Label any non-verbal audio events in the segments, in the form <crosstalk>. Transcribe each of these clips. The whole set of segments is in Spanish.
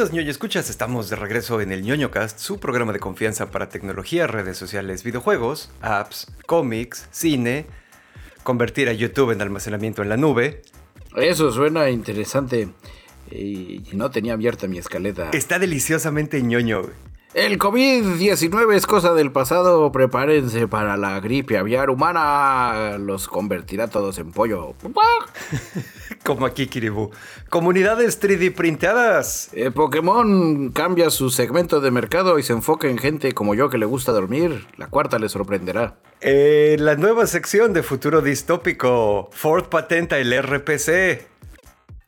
queridos ñoño escuchas, estamos de regreso en el ñoño cast, su programa de confianza para tecnología, redes sociales, videojuegos, apps, cómics, cine, convertir a YouTube en almacenamiento en la nube. Eso suena interesante. Y no tenía abierta mi escaleta. Está deliciosamente ñoño. El COVID-19 es cosa del pasado. Prepárense para la gripe aviar humana. Los convertirá todos en pollo. <laughs> Como aquí, Kiribu. Comunidades 3D printadas. Eh, Pokémon cambia su segmento de mercado y se enfoca en gente como yo que le gusta dormir. La cuarta le sorprenderá. Eh, la nueva sección de futuro distópico. Ford patenta el RPC.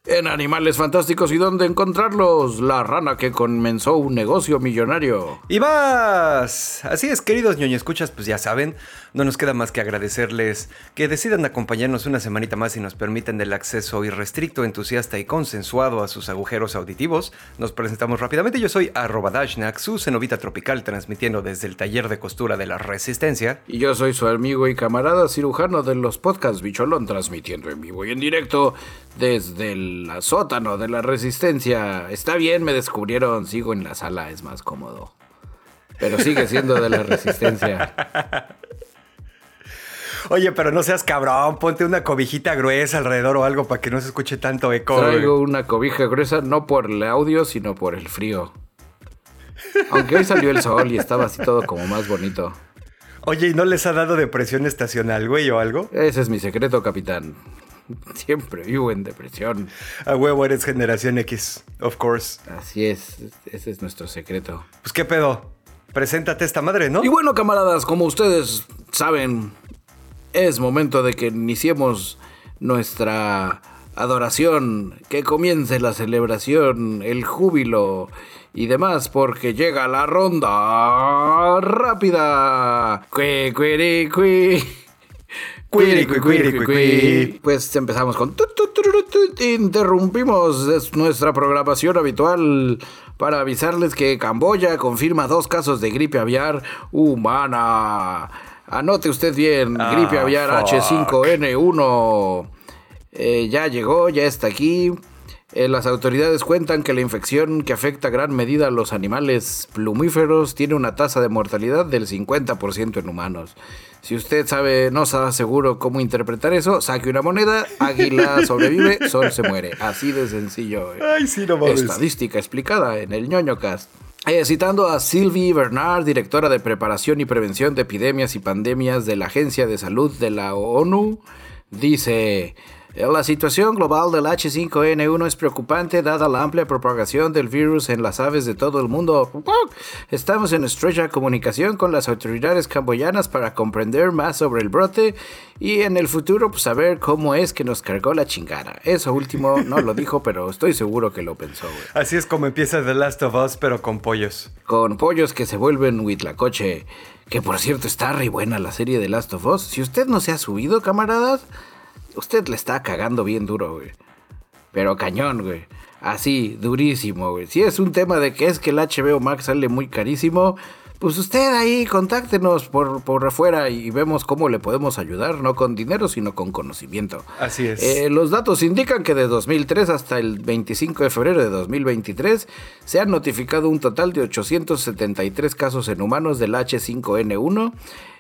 En Animales Fantásticos y dónde encontrarlos, la rana que comenzó un negocio millonario. Y más. Así es, queridos ñoño escuchas, pues ya saben, no nos queda más que agradecerles que decidan acompañarnos una semanita más y nos permiten el acceso irrestricto, entusiasta y consensuado a sus agujeros auditivos. Nos presentamos rápidamente, yo soy arroba Dashnak, su cenovita tropical, transmitiendo desde el taller de costura de la Resistencia. Y yo soy su amigo y camarada cirujano de los podcasts Bicholón, transmitiendo en vivo y en directo desde el sótano de la Resistencia. Está bien, me descubrieron, sigo en la sala, es más cómodo. Pero sigue siendo de la Resistencia. Oye, pero no seas cabrón, ponte una cobijita gruesa alrededor o algo para que no se escuche tanto eco. Traigo una cobija gruesa no por el audio, sino por el frío. Aunque hoy salió el sol y estaba así todo como más bonito. Oye, ¿y no les ha dado depresión estacional, güey, o algo? Ese es mi secreto, capitán. <laughs> Siempre vivo en depresión. A huevo eres generación X, of course. Así es, ese es nuestro secreto. Pues qué pedo. Preséntate esta madre, ¿no? Y bueno, camaradas, como ustedes saben, es momento de que iniciemos nuestra adoración, que comience la celebración, el júbilo y demás, porque llega la ronda rápida. Cue, cue, cue. Pues empezamos con... Interrumpimos nuestra programación habitual para avisarles que Camboya confirma dos casos de gripe aviar humana. Anote usted bien, gripe aviar H5N1. Eh, ya llegó, ya está aquí. Eh, las autoridades cuentan que la infección que afecta a gran medida a los animales plumíferos tiene una tasa de mortalidad del 50% en humanos. Si usted sabe, no está seguro cómo interpretar eso, saque una moneda, águila <laughs> sobrevive, sol se muere. Así de sencillo. Ay, sí, no mames. Estadística explicada en el ñoño cast. Eh, citando a Sylvie Bernard, directora de preparación y prevención de epidemias y pandemias de la Agencia de Salud de la ONU, dice... La situación global del H5N1 es preocupante dada la amplia propagación del virus en las aves de todo el mundo. Estamos en estrecha comunicación con las autoridades camboyanas para comprender más sobre el brote y en el futuro pues, saber cómo es que nos cargó la chingada. Eso último no lo dijo, pero estoy seguro que lo pensó. Así es como empieza The Last of Us, pero con pollos. Con pollos que se vuelven huitlacoche. Que por cierto está re buena la serie de Last of Us. Si usted no se ha subido, camaradas usted le está cagando bien duro, güey. Pero cañón, güey. Así, durísimo, güey. Si es un tema de que es que el HBO Max sale muy carísimo, pues usted ahí contáctenos por, por afuera y vemos cómo le podemos ayudar, no con dinero, sino con conocimiento. Así es. Eh, los datos indican que de 2003 hasta el 25 de febrero de 2023 se han notificado un total de 873 casos en humanos del H5N1.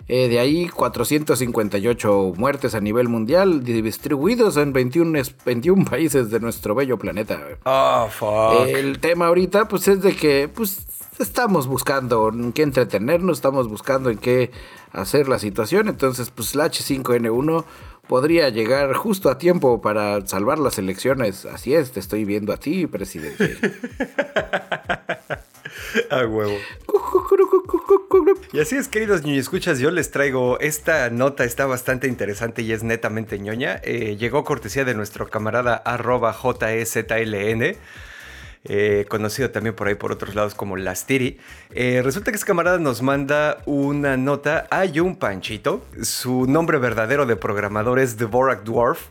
Eh, de ahí 458 muertes a nivel mundial distribuidos en 21, 21 <laughs> países de nuestro bello planeta. Oh, fuck. El tema ahorita pues es de que pues estamos buscando en qué entretenernos, estamos buscando en qué hacer la situación, entonces pues la H5N1 podría llegar justo a tiempo para salvar las elecciones. Así es, te estoy viendo a ti, presidente. <laughs> a huevo. Y así es, queridos ñoño yo les traigo esta nota, está bastante interesante y es netamente ñoña. Eh, llegó cortesía de nuestro camarada arroba JEZLN. Eh, conocido también por ahí por otros lados como Lastiri. Eh, resulta que este camarada nos manda una nota. Hay un panchito. Su nombre verdadero de programador es Dvorak Dwarf.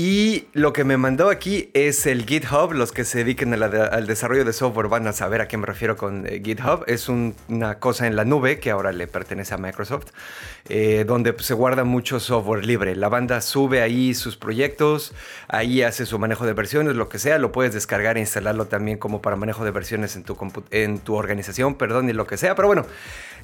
Y lo que me mandó aquí es el GitHub. Los que se dediquen al desarrollo de software van a saber a qué me refiero con eh, GitHub. Es una cosa en la nube que ahora le pertenece a Microsoft, eh, donde pues, se guarda mucho software libre. La banda sube ahí sus proyectos, ahí hace su manejo de versiones, lo que sea. Lo puedes descargar e instalarlo también como para manejo de versiones en tu, en tu organización, perdón, y lo que sea. Pero bueno,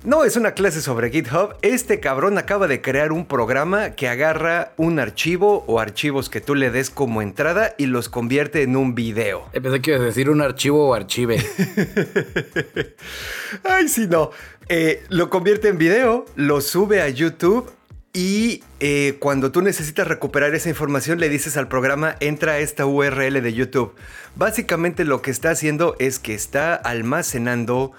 no es una clase sobre GitHub. Este cabrón acaba de crear un programa que agarra un archivo o archivos que tú le des como entrada y los convierte en un video. Empecé que decir un archivo o archive. <laughs> Ay, sí, no. Eh, lo convierte en video, lo sube a YouTube y eh, cuando tú necesitas recuperar esa información le dices al programa entra a esta URL de YouTube. Básicamente lo que está haciendo es que está almacenando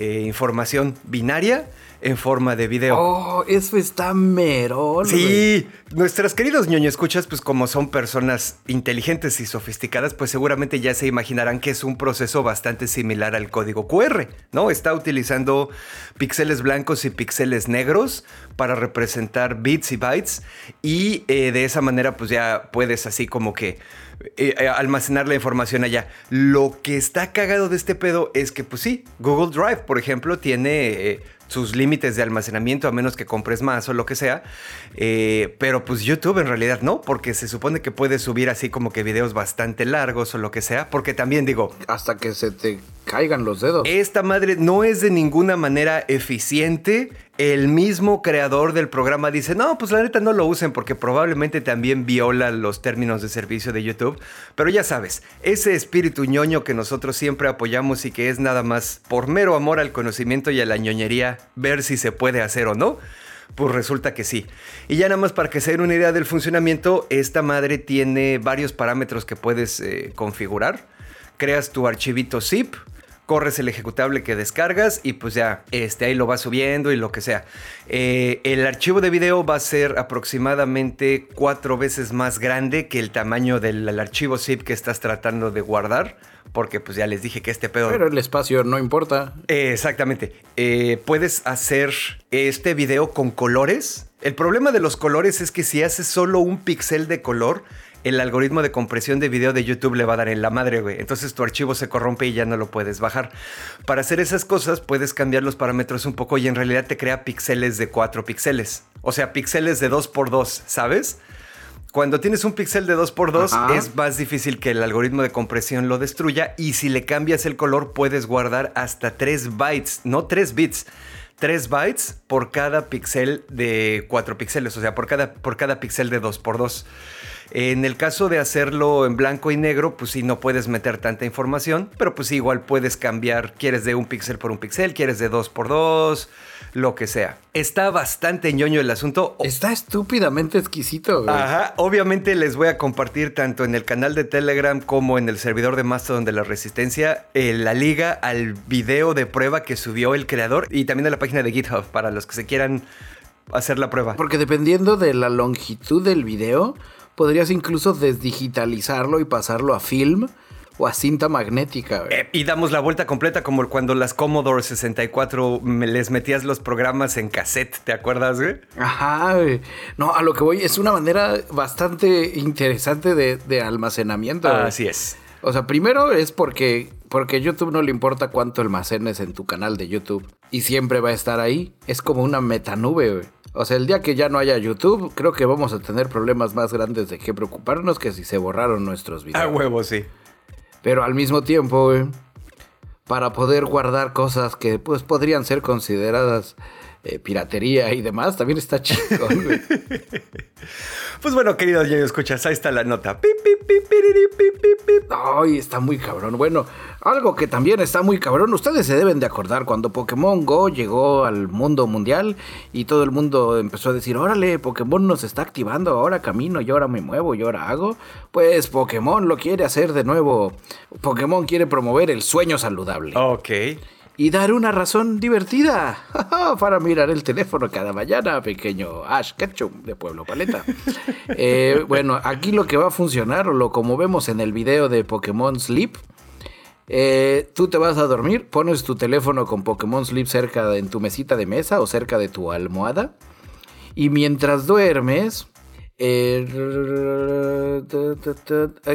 eh, información binaria en forma de video. Oh, eso está mero. Sí, nuestras queridos ñoño escuchas, pues como son personas inteligentes y sofisticadas, pues seguramente ya se imaginarán que es un proceso bastante similar al código QR, ¿no? Está utilizando píxeles blancos y píxeles negros para representar bits y bytes y eh, de esa manera pues ya puedes así como que eh, eh, almacenar la información allá. Lo que está cagado de este pedo es que pues sí, Google Drive, por ejemplo, tiene sus límites de almacenamiento a menos que compres más o lo que sea. Eh, pero pues YouTube en realidad no, porque se supone que puedes subir así como que videos bastante largos o lo que sea, porque también digo... Hasta que se te caigan los dedos. Esta madre no es de ninguna manera eficiente. El mismo creador del programa dice, no, pues la neta no lo usen porque probablemente también viola los términos de servicio de YouTube. Pero ya sabes, ese espíritu ñoño que nosotros siempre apoyamos y que es nada más por mero amor al conocimiento y a la ñoñería ver si se puede hacer o no. Pues resulta que sí. Y ya nada más para que se den una idea del funcionamiento, esta madre tiene varios parámetros que puedes eh, configurar. Creas tu archivito zip, corres el ejecutable que descargas y pues ya, este, ahí lo vas subiendo y lo que sea. Eh, el archivo de video va a ser aproximadamente cuatro veces más grande que el tamaño del archivo zip que estás tratando de guardar. Porque pues ya les dije que este pedo... Pero el espacio no importa. exactamente. Eh, puedes hacer este video con colores. El problema de los colores es que si haces solo un píxel de color, el algoritmo de compresión de video de YouTube le va a dar en la madre, güey. Entonces tu archivo se corrompe y ya no lo puedes bajar. Para hacer esas cosas puedes cambiar los parámetros un poco y en realidad te crea píxeles de 4 píxeles. O sea, píxeles de 2x2, ¿sabes? Cuando tienes un píxel de 2x2 es más difícil que el algoritmo de compresión lo destruya y si le cambias el color puedes guardar hasta 3 bytes, no 3 bits. 3 bytes por cada píxel de 4 píxeles, o sea, por cada, por cada píxel de 2x2. En el caso de hacerlo en blanco y negro, pues sí, no puedes meter tanta información, pero pues igual puedes cambiar, quieres de un píxel por un píxel, quieres de dos por dos, lo que sea. Está bastante ñoño el asunto. Está estúpidamente exquisito. Güey. Ajá, obviamente les voy a compartir tanto en el canal de Telegram como en el servidor de Mastodon de la Resistencia eh, la liga al video de prueba que subió el creador y también a la página de GitHub para los que se quieran hacer la prueba. Porque dependiendo de la longitud del video, podrías incluso desdigitalizarlo y pasarlo a film o a cinta magnética. Eh, y damos la vuelta completa como cuando las Commodore 64 les metías los programas en cassette, ¿te acuerdas, güey? Ajá, No, a lo que voy es una manera bastante interesante de, almacenamiento. Así es. O sea, primero es porque, porque YouTube no le importa cuánto almacenes en tu canal de YouTube y siempre va a estar ahí. Es como una metanube, güey. O sea, el día que ya no haya YouTube, creo que vamos a tener problemas más grandes de qué preocuparnos que si se borraron nuestros videos. A huevo, sí. Pero al mismo tiempo, para poder guardar cosas que pues podrían ser consideradas eh, piratería y demás, también está chido. <laughs> pues bueno, queridos ya escuchas, ahí está la nota. Ay, está muy cabrón. Bueno, algo que también está muy cabrón, ustedes se deben de acordar cuando Pokémon Go llegó al mundo mundial y todo el mundo empezó a decir, órale, Pokémon nos está activando, ahora camino, y ahora me muevo, y ahora hago. Pues Pokémon lo quiere hacer de nuevo. Pokémon quiere promover el sueño saludable. Ok y dar una razón divertida <laughs> para mirar el teléfono cada mañana, pequeño Ash Ketchum de Pueblo Paleta. <laughs> Eh, bueno, aquí lo que va a funcionar, o lo como vemos en el video de Pokémon Sleep, eh, tú te vas a dormir, pones tu teléfono con Pokémon Sleep cerca de, en tu mesita de mesa o cerca de tu almohada, y mientras duermes, Eh,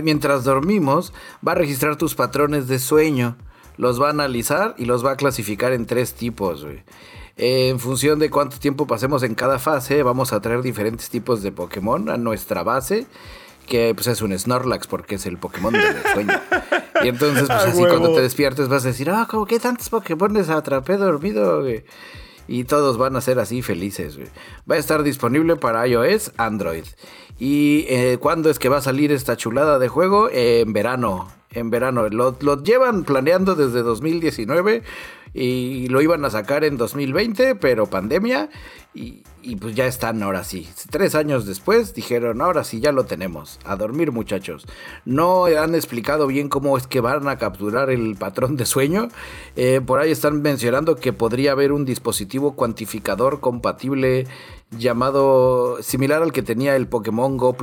mientras dormimos, va a registrar tus patrones de sueño. Los va a analizar y los va a clasificar en tres tipos, en función de cuánto tiempo pasemos en cada fase, vamos a traer diferentes tipos de Pokémon a nuestra base que pues es un Snorlax porque es el Pokémon del <laughs> sueño. Y entonces, pues así cuando te despiertes vas a decir, ah, como que tantos Pokémon atrapé dormido, Y todos van a ser así felices, Va a estar disponible para iOS, Android. ¿Y eh, cuándo es que va a salir esta chulada de juego? en verano. En verano. Lo, lo llevan planeando desde 2019 y lo iban a sacar en 2020, pero pandemia. Y, pues ya están ahora sí. Tres años después dijeron, ahora sí, ya lo tenemos. A dormir muchachos. No han explicado bien cómo es que van a capturar el patrón de sueño. Eh, por ahí están mencionando que podría haber un dispositivo cuantificador compatible llamado similar al que tenía el Pokémon Go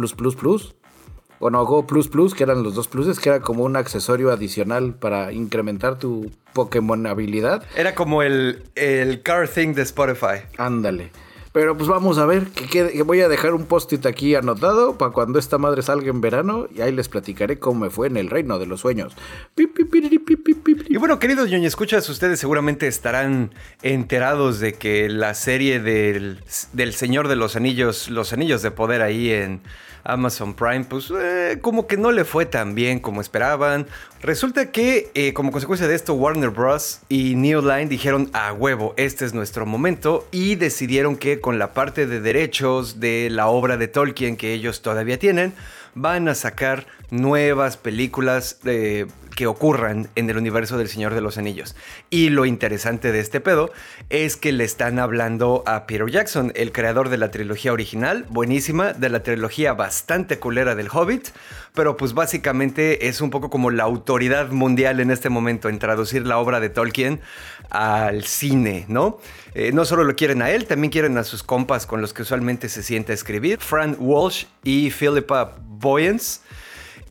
Plus bueno, Go Plus Plus, que eran los dos pluses, que era como un accesorio adicional para incrementar tu Pokémon habilidad. Era como el, el Car Thing de Spotify. Ándale. Pero pues vamos a ver, que, voy a dejar un post-it aquí anotado para cuando esta madre salga en verano y ahí les platicaré cómo me fue en el reino de los sueños. Y bueno, queridos ñoño escuchas, ustedes seguramente estarán enterados de que la serie del, del Señor de los Anillos, los Anillos de Poder ahí en Amazon Prime, pues eh, como que no le fue tan bien como esperaban. Resulta que eh, como consecuencia de esto Warner Bros. y New Line dijeron a huevo, este es nuestro momento y decidieron que con la parte de derechos de la obra de Tolkien que ellos todavía tienen, van a sacar nuevas películas eh, que ocurran en el universo del Señor de los Anillos. Y lo interesante de este pedo es que le están hablando a Peter Jackson, el creador de la trilogía original, buenísima, de la trilogía bastante culera del Hobbit, pero pues básicamente es un poco como la autoridad mundial en este momento en traducir la obra de Tolkien al cine, ¿no? Eh, no solo lo quieren a él, también quieren a sus compas con los que usualmente se siente a escribir, Fran Walsh y Philippa Boyens.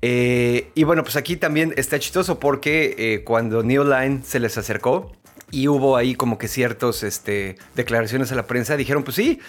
Eh, y bueno, pues aquí también está chistoso porque eh, cuando New Line se les acercó y hubo ahí como que ciertas este, declaraciones a la prensa, dijeron, pues sí,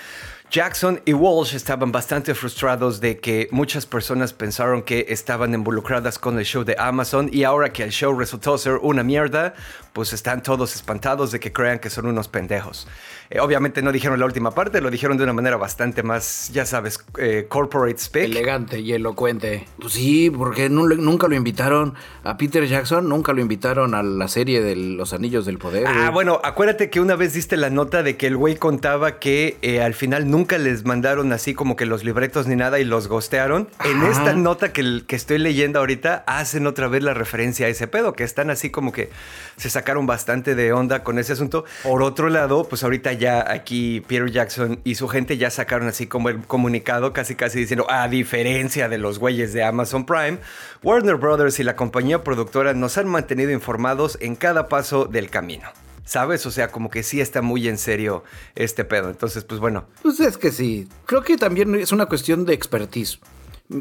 Jackson y Walsh estaban bastante frustrados de que muchas personas pensaron que estaban involucradas con el show de Amazon y ahora que el show resultó ser una mierda, pues están todos espantados de que crean que son unos pendejos. Eh, obviamente no dijeron la última parte, lo dijeron de una manera bastante más, ya sabes, eh, corporate speak. Elegante y elocuente. Pues sí, porque nunca lo invitaron a Peter Jackson, nunca lo invitaron a la serie de Los Anillos del Poder. Ah, bueno, acuérdate que una vez diste la nota de que el güey contaba que eh, al final nunca les mandaron así como que los libretos ni nada y los gostearon. En esta nota que, que estoy leyendo ahorita hacen otra vez la referencia a ese pedo, que están así como que se sacaron bastante de onda con ese asunto. Por otro lado, pues ahorita ya aquí Peter Jackson y su gente ya sacaron así como el comunicado, casi casi diciendo, a diferencia de los güeyes de Amazon Prime, Warner Brothers y la compañía productora nos han mantenido informados en cada paso del camino. ¿Sabes? O sea, como que sí está muy en serio este pedo. Entonces, pues bueno. Pues es que sí. Creo que también es una cuestión de expertise.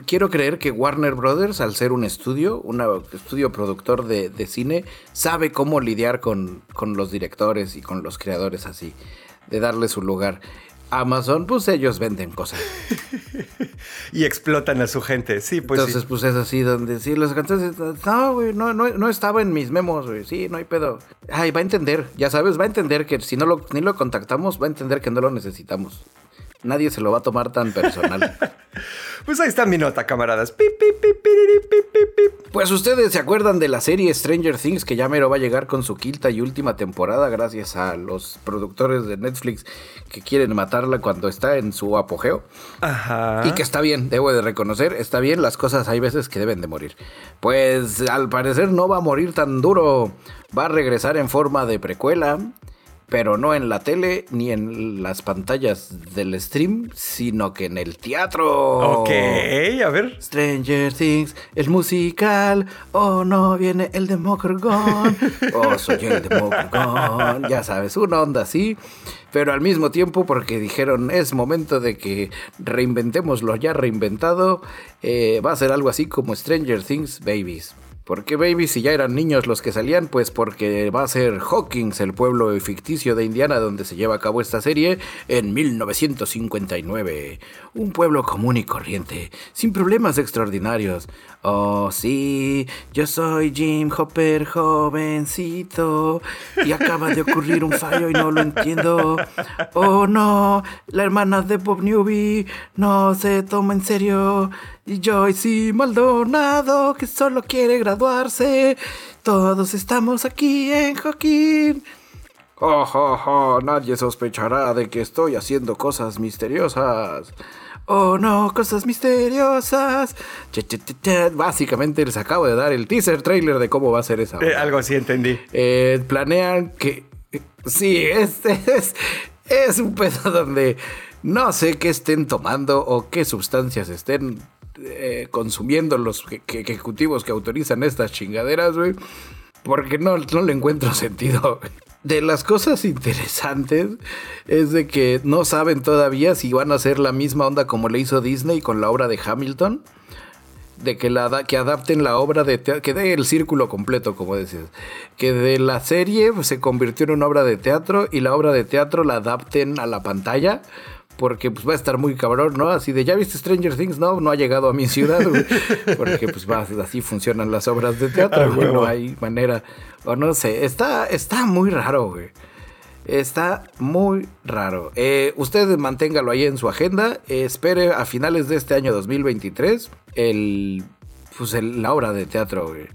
Quiero creer que Warner Brothers, al ser un estudio, un estudio productor de, cine, sabe cómo lidiar con, con los directores y con los creadores así de darle su lugar. Amazon, pues ellos venden cosas. <laughs> y explotan a su gente, sí, pues. Entonces, pues es así, donde sí, los cantantes, no, güey, no, no, no estaba en mis memos, güey, sí, no hay pedo. Ay, va a entender, ya sabes, va a entender que si no lo, ni lo contactamos, va a entender que no lo necesitamos. Nadie se lo va a tomar tan personal. <laughs> Pues ahí está mi nota, camaradas. Pues ustedes se acuerdan de la serie Stranger Things que ya mero va a llegar con su quinta y última temporada gracias a los productores de Netflix que quieren matarla cuando está en su apogeo. Ajá. Y que está bien, debo de reconocer, está bien, las cosas hay veces que deben de morir. Pues al parecer no va a morir tan duro, va a regresar en forma de precuela pero no en la tele ni en las pantallas del stream, sino que en el teatro. Ok, a ver. Stranger Things, el musical. Oh, no, viene el Demogorgon. <laughs> Oh, soy el Demogorgon. Ya sabes, una onda así. Pero al mismo tiempo, porque dijeron es momento de que reinventemos lo ya reinventado, eh, va a ser algo así como Stranger Things Babies ¿Por qué Baby si ya eran niños los que salían? Pues porque va a ser Hawkins, el pueblo ficticio de Indiana donde se lleva a cabo esta serie, en 1959. Un pueblo común y corriente, sin problemas extraordinarios. Oh, sí, yo soy Jim Hopper, jovencito, y acaba de ocurrir un fallo y no lo entiendo. Oh, no, la hermana de Bob Newby no se toma en serio. Y Joyce Maldonado, que solo quiere graduarse. Todos estamos aquí en Joaquín. Oh, oh, oh, nadie sospechará de que estoy haciendo cosas misteriosas. Oh no, cosas misteriosas. Básicamente les acabo de dar el teaser trailer de cómo va a ser esa. Eh, algo así entendí. Eh, planean que. Sí, es, es, es un pedo donde no sé qué estén tomando o qué sustancias estén eh, consumiendo los ejecutivos que autorizan estas chingaderas. Porque no, no le encuentro <laughs> sentido. De las cosas interesantes es de que no saben todavía si van a hacer la misma onda como le hizo Disney con la obra de Hamilton. De que, la, que adapten la obra de teatro, que dé el círculo completo, como decías. Que de la serie se convirtió en una obra de teatro y la obra de teatro la adapten a la pantalla porque pues va a estar muy cabrón, ¿no? Así de, ¿ya viste Stranger Things? No, no ha llegado a mi ciudad, güey. <laughs> Porque pues va, así funcionan las obras de teatro, ah, güey. No hay manera, o no sé, está, está muy raro, güey. Está muy raro. Eh, usted manténgalo ahí en su agenda. espere a finales de este año 2023 el, pues la obra de teatro, güey.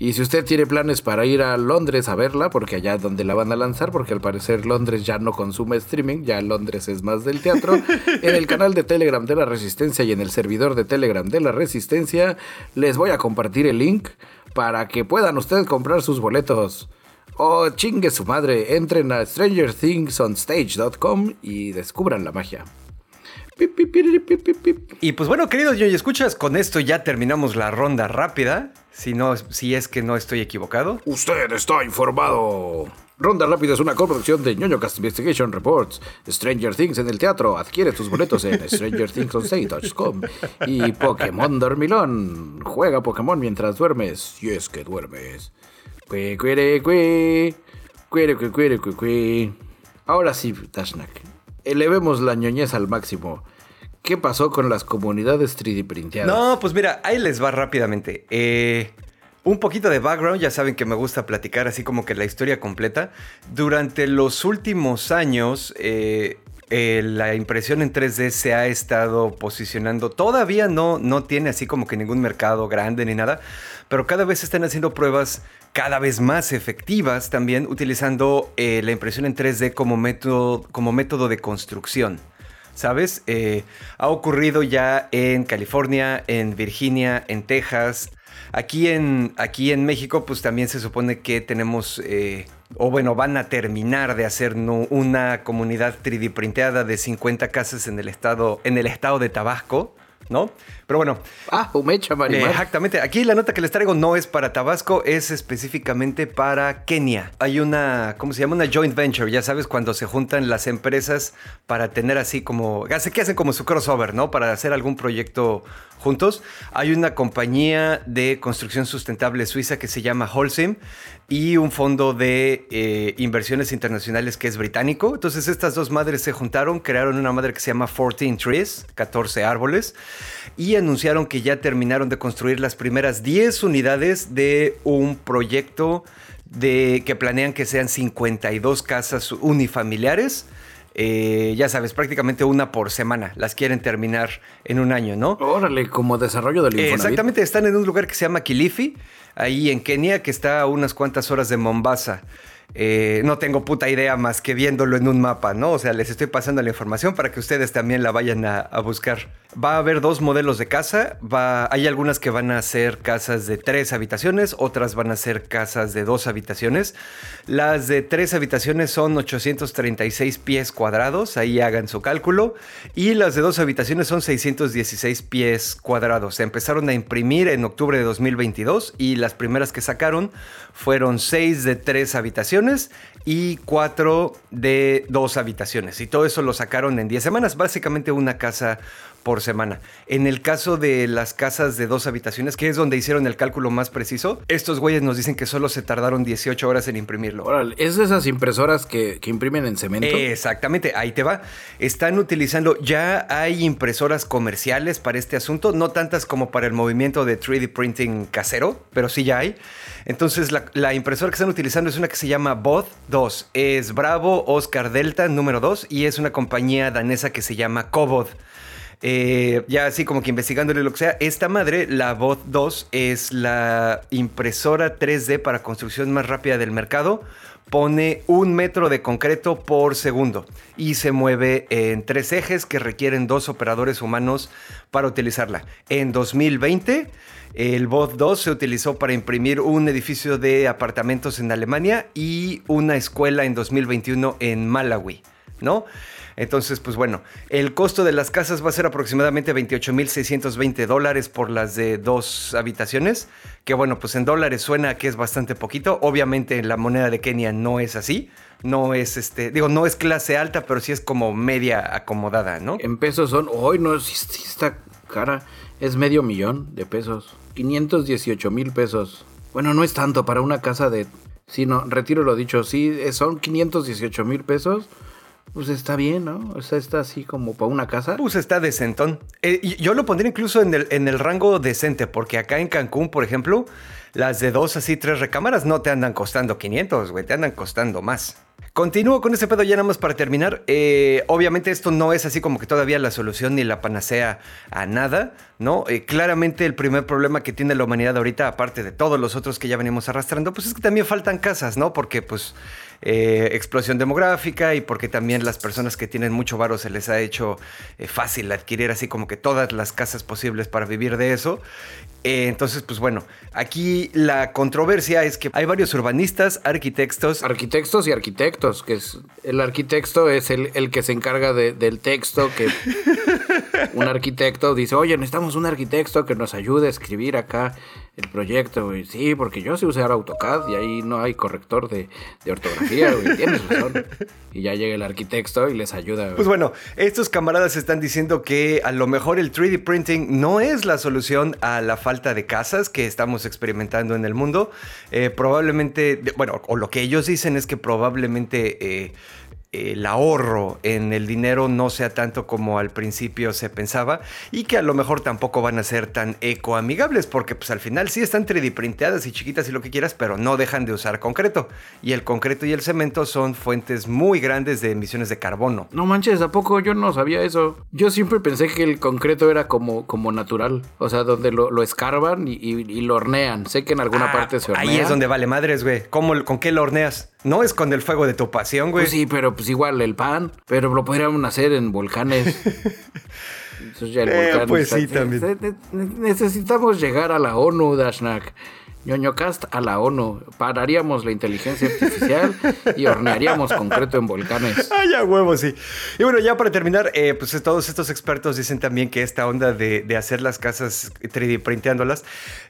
Y si usted tiene planes para ir a Londres a verla, porque allá es donde la van a lanzar, porque al parecer Londres ya no consume streaming, ya Londres es más del teatro, <laughs> en el canal de Telegram de la Resistencia y en el servidor de Telegram de la Resistencia, les voy a compartir el link para que puedan ustedes comprar sus boletos. Oh, chingue su madre, entren a StrangerThingsOnStage.com y descubran la magia. Y pues bueno, queridos yo y escuchas, con esto ya terminamos la ronda rápida. Si no, si es que no estoy equivocado. Usted está informado. Ronda Rápida es una coproducción de ñoño Cast Investigation Reports, Stranger Things en el teatro. Adquiere tus boletos en <laughs> StrangerThingsOnStage.com y Pokémon Dormilón. Juega Pokémon mientras duermes, si es que duermes. Ahora sí, Tashnak elevemos la ñoñez al máximo. ¿Qué pasó con las comunidades 3D printeadas? No, pues mira, ahí les va rápidamente. Eh, un poquito de background, ya saben que me gusta platicar así como que la historia completa. Durante los últimos años, eh, eh, la impresión en 3D se ha estado posicionando. Todavía no, no tiene así como que ningún mercado grande ni nada, pero cada vez están haciendo pruebas cada vez más efectivas también utilizando la impresión en 3D como método, como método de construcción. ¿Sabes? Eh, ha ocurrido ya en California, en Virginia, en Texas. Aquí en, aquí en México, pues también se supone que tenemos, eh, o bueno, van a terminar de hacer una comunidad 3D printeada de 50 casas en el estado, en el estado de Tabasco. ¿No? Pero bueno. Ah, Umecha, eh, Exactamente. Aquí la nota que les traigo no es para Tabasco, es específicamente para Kenia. Hay una, ¿cómo se llama? Una joint venture, ya sabes, cuando se juntan las empresas para tener así como, ¿qué hacen como su crossover, ¿no? Para hacer algún proyecto juntos. Hay una compañía de construcción sustentable suiza que se llama Holcim y un fondo de eh, inversiones internacionales que es británico. Entonces estas dos madres se juntaron, crearon una madre que se llama 14 Trees, 14 árboles, y anunciaron que ya terminaron de construir las primeras 10 unidades de un proyecto de, que planean que sean 52 casas unifamiliares eh, ya sabes, prácticamente una por semana. Las quieren terminar en un año, ¿no? Órale, como desarrollo del Infonavit. exactamente, están en un lugar que se llama Kilifi, ahí en Kenia, que está a unas cuantas horas de Mombasa. Eh, no tengo puta idea más que viéndolo en un mapa, ¿no? O sea, les estoy pasando la información para que ustedes también la vayan a, buscar. Va a haber dos modelos de casa. Va, hay algunas que van a ser casas de tres habitaciones, otras van a ser casas de dos habitaciones. Las de tres habitaciones son 836 pies cuadrados, ahí hagan su cálculo. Y las de dos habitaciones son 616 pies cuadrados. Se empezaron a imprimir en octubre de 2022 y las primeras que sacaron fueron seis de tres habitaciones y cuatro de dos habitaciones. Y todo eso lo sacaron en 10 semanas, básicamente una casa por semana. En el caso de las casas de dos habitaciones, que es donde hicieron el cálculo más preciso, estos güeyes nos dicen que solo se tardaron 18 horas en imprimirlo. Órale, ¿es de esas impresoras que, que imprimen en cemento? Exactamente, ahí te va. Están utilizando, ya hay impresoras comerciales para este asunto, no tantas como para el movimiento de 3D printing casero, pero sí ya hay. Entonces, la, impresora que están utilizando es una que se llama Both 2. Es Bravo Oscar Delta número 2 y es una compañía danesa que se llama Cobod. Eh, ya así como que investigándole lo que sea, esta madre, la Both 2, es la impresora 3D para construcción más rápida del mercado. Pone un metro de concreto por segundo y se mueve en tres ejes que requieren dos operadores humanos para utilizarla. En 2020 el BOD 2 se utilizó para imprimir un edificio de apartamentos en Alemania y una escuela en 2021 en Malawi, ¿no? Entonces, pues bueno, el costo de las casas va a ser aproximadamente 28.620 dólares por las de dos habitaciones, que bueno, pues en dólares suena que es bastante poquito. Obviamente en la moneda de Kenia no es así. No es este, digo, no es clase alta, pero sí es como media acomodada, ¿no? En pesos son, hoy no, sí está cara, es medio millón de pesos. 518 mil pesos. Bueno, no es tanto para una casa de... Sí, no, retiro lo dicho, sí, son 518 mil pesos. Pues está bien, ¿no? O sea, está así como para una casa. Pues está decentón. Eh, yo lo pondría incluso en el, en el rango decente, porque acá en Cancún, por ejemplo, las de dos, así, tres recámaras no te andan costando 500, güey, te andan costando más. Continúo con ese pedo ya nada más para terminar. Eh, obviamente esto no es así como que todavía la solución ni la panacea a nada, ¿no? Eh, claramente el primer problema que tiene la humanidad ahorita, aparte de todos los otros que ya venimos arrastrando, pues es que también faltan casas, ¿no? Porque pues eh, explosión demográfica y porque también las personas que tienen mucho varo se les ha hecho fácil adquirir así como que todas las casas posibles para vivir de eso. Eh, entonces, pues bueno, aquí la controversia es que hay varios urbanistas, arquitectos. Arquitectos y arquitectos, que es el arquitecto es el, el que se encarga del texto, que <laughs> un arquitecto dice, oye, necesitamos un arquitecto que nos ayude a escribir acá el proyecto, güey. Sí, porque yo sé usar AutoCAD y ahí no hay corrector de, ortografía. Tienes. Y ya llega el arquitecto y les ayuda. Pues bueno, estos camaradas están diciendo que a lo mejor el 3D printing no es la solución a la falta de casas que estamos experimentando en el mundo. Eh, probablemente, bueno, o lo que ellos dicen es que probablemente... Eh, el ahorro en el dinero no sea tanto como al principio se pensaba y que a lo mejor tampoco van a ser tan ecoamigables porque pues al final sí están 3D printeadas y chiquitas y lo que quieras, pero no dejan de usar concreto. Y el concreto y el cemento son fuentes muy grandes de emisiones de carbono. No manches, ¿a poco yo no sabía eso? Yo siempre pensé que el concreto era como, como natural, o sea, donde lo, escarban y, lo hornean. Sé que en alguna ah, parte se hornea. Ahí es donde vale madres, güey. ¿Con qué lo horneas? No es con el fuego de tu pasión, güey. Pues sí, pero pues igual el pan, pero lo podríamos hacer en volcanes. <laughs> Entonces ya el eh, volcán pues sí, también. Necesitamos llegar a la ONU, Dashnak cast a la ONU. Pararíamos la inteligencia artificial y hornearíamos concreto en volcanes. <laughs> Ah, ya huevo, sí. Y bueno, ya para terminar, eh, pues todos estos expertos dicen también que esta onda de, hacer las casas 3D printeándolas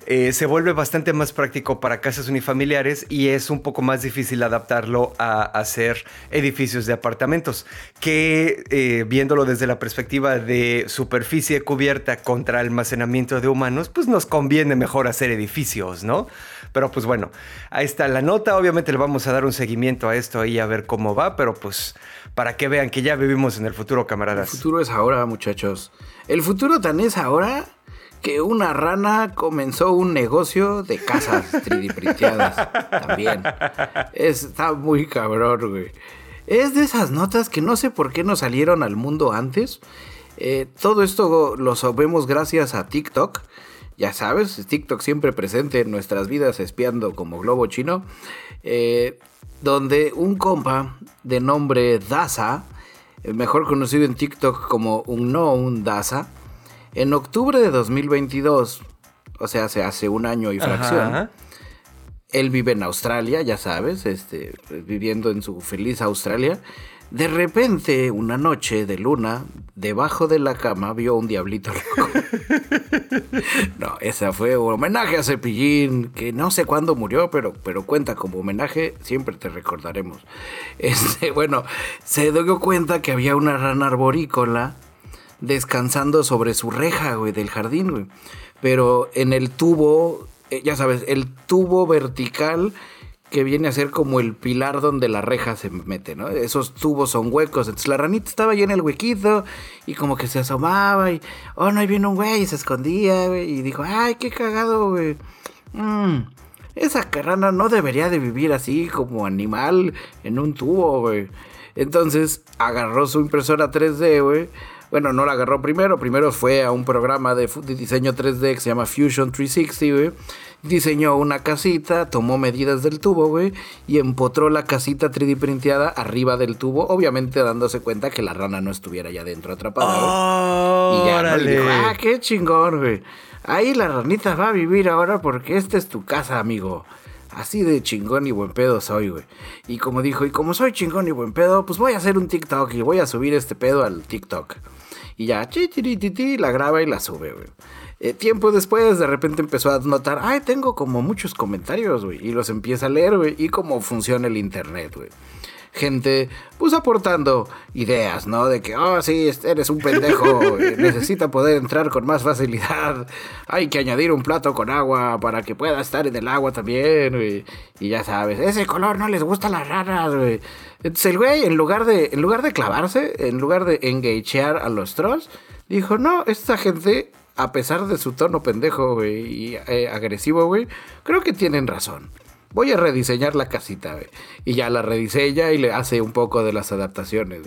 eh, se vuelve bastante más práctico para casas unifamiliares y es un poco más difícil adaptarlo a hacer edificios de apartamentos. Que eh, viéndolo desde la perspectiva de superficie cubierta contra almacenamiento de humanos, pues nos conviene mejor hacer edificios, ¿no? Pero pues bueno, ahí está la nota. Obviamente le vamos a dar un seguimiento a esto ahí a ver cómo va, pero pues para que vean que ya vivimos en el futuro, camaradas. El futuro es ahora, muchachos. El futuro tan es ahora que una rana comenzó un negocio de casas <laughs> 3D también. Está muy cabrón, güey. Es de esas notas que no sé por qué no salieron al mundo antes. Eh, todo esto lo sabemos gracias a TikTok ya sabes, TikTok siempre presente en nuestras vidas espiando como globo chino, eh, donde un compa de nombre Daza, mejor conocido en TikTok como un no un Daza, en octubre de 2022, o sea, se hace un año y fracción, él vive en Australia, ya sabes, este, viviendo en su feliz Australia, de repente, una noche de luna, debajo de la cama vio un diablito loco. <laughs> no, esa fue un homenaje a Cepillín, que no sé cuándo murió, pero, pero cuenta como homenaje, siempre te recordaremos. Este, bueno, se dio cuenta que había una rana arborícola descansando sobre su reja, güey, del jardín, güey. Pero en el tubo, eh, ya sabes, el tubo vertical que viene a ser como el pilar donde la reja se mete, ¿no? Esos tubos son huecos. Entonces la ranita estaba ahí en el huequito y como que se asomaba y, oh, no, ahí viene un güey y se escondía. Y dijo, ay, qué cagado, güey. Mm, esa rana no debería de vivir así como animal en un tubo, güey. Entonces agarró su impresora 3D, güey. Bueno, no la agarró primero, primero fue a un programa de, de diseño 3D que se llama Fusion 360, güey diseñó una casita, tomó medidas del tubo, güey, y empotró la casita 3D printeada arriba del tubo, obviamente dándose cuenta que la rana no estuviera ya dentro atrapada. y ya le dijo, ah, qué chingón, güey. Ahí la ranita va a vivir ahora porque esta es tu casa, amigo. Así de chingón y buen pedo soy, güey. Y como dijo, y como soy chingón y buen pedo, pues voy a hacer un TikTok y voy a subir este pedo al TikTok. Y ya, chi, la graba y la sube, güey. Eh, tiempo después, de repente empezó a notar, ay, tengo como muchos comentarios, güey. Y los empieza a leer, güey. Y cómo funciona el internet, güey. Gente, pues aportando ideas, ¿no? De que, oh, sí, eres un pendejo, <laughs> necesita poder entrar con más facilidad. Hay que añadir un plato con agua para que pueda estar en el agua también, güey. Y ya sabes, ese color no les gusta a las raras, güey. Entonces el güey, en lugar de, en lugar de clavarse, en lugar de engagear a los trolls, dijo, no, esta gente a pesar de su tono pendejo, y eh, agresivo, güey, creo que tienen razón. Voy a rediseñar la casita, güey. Y ya la rediseña y le hace un poco de las adaptaciones.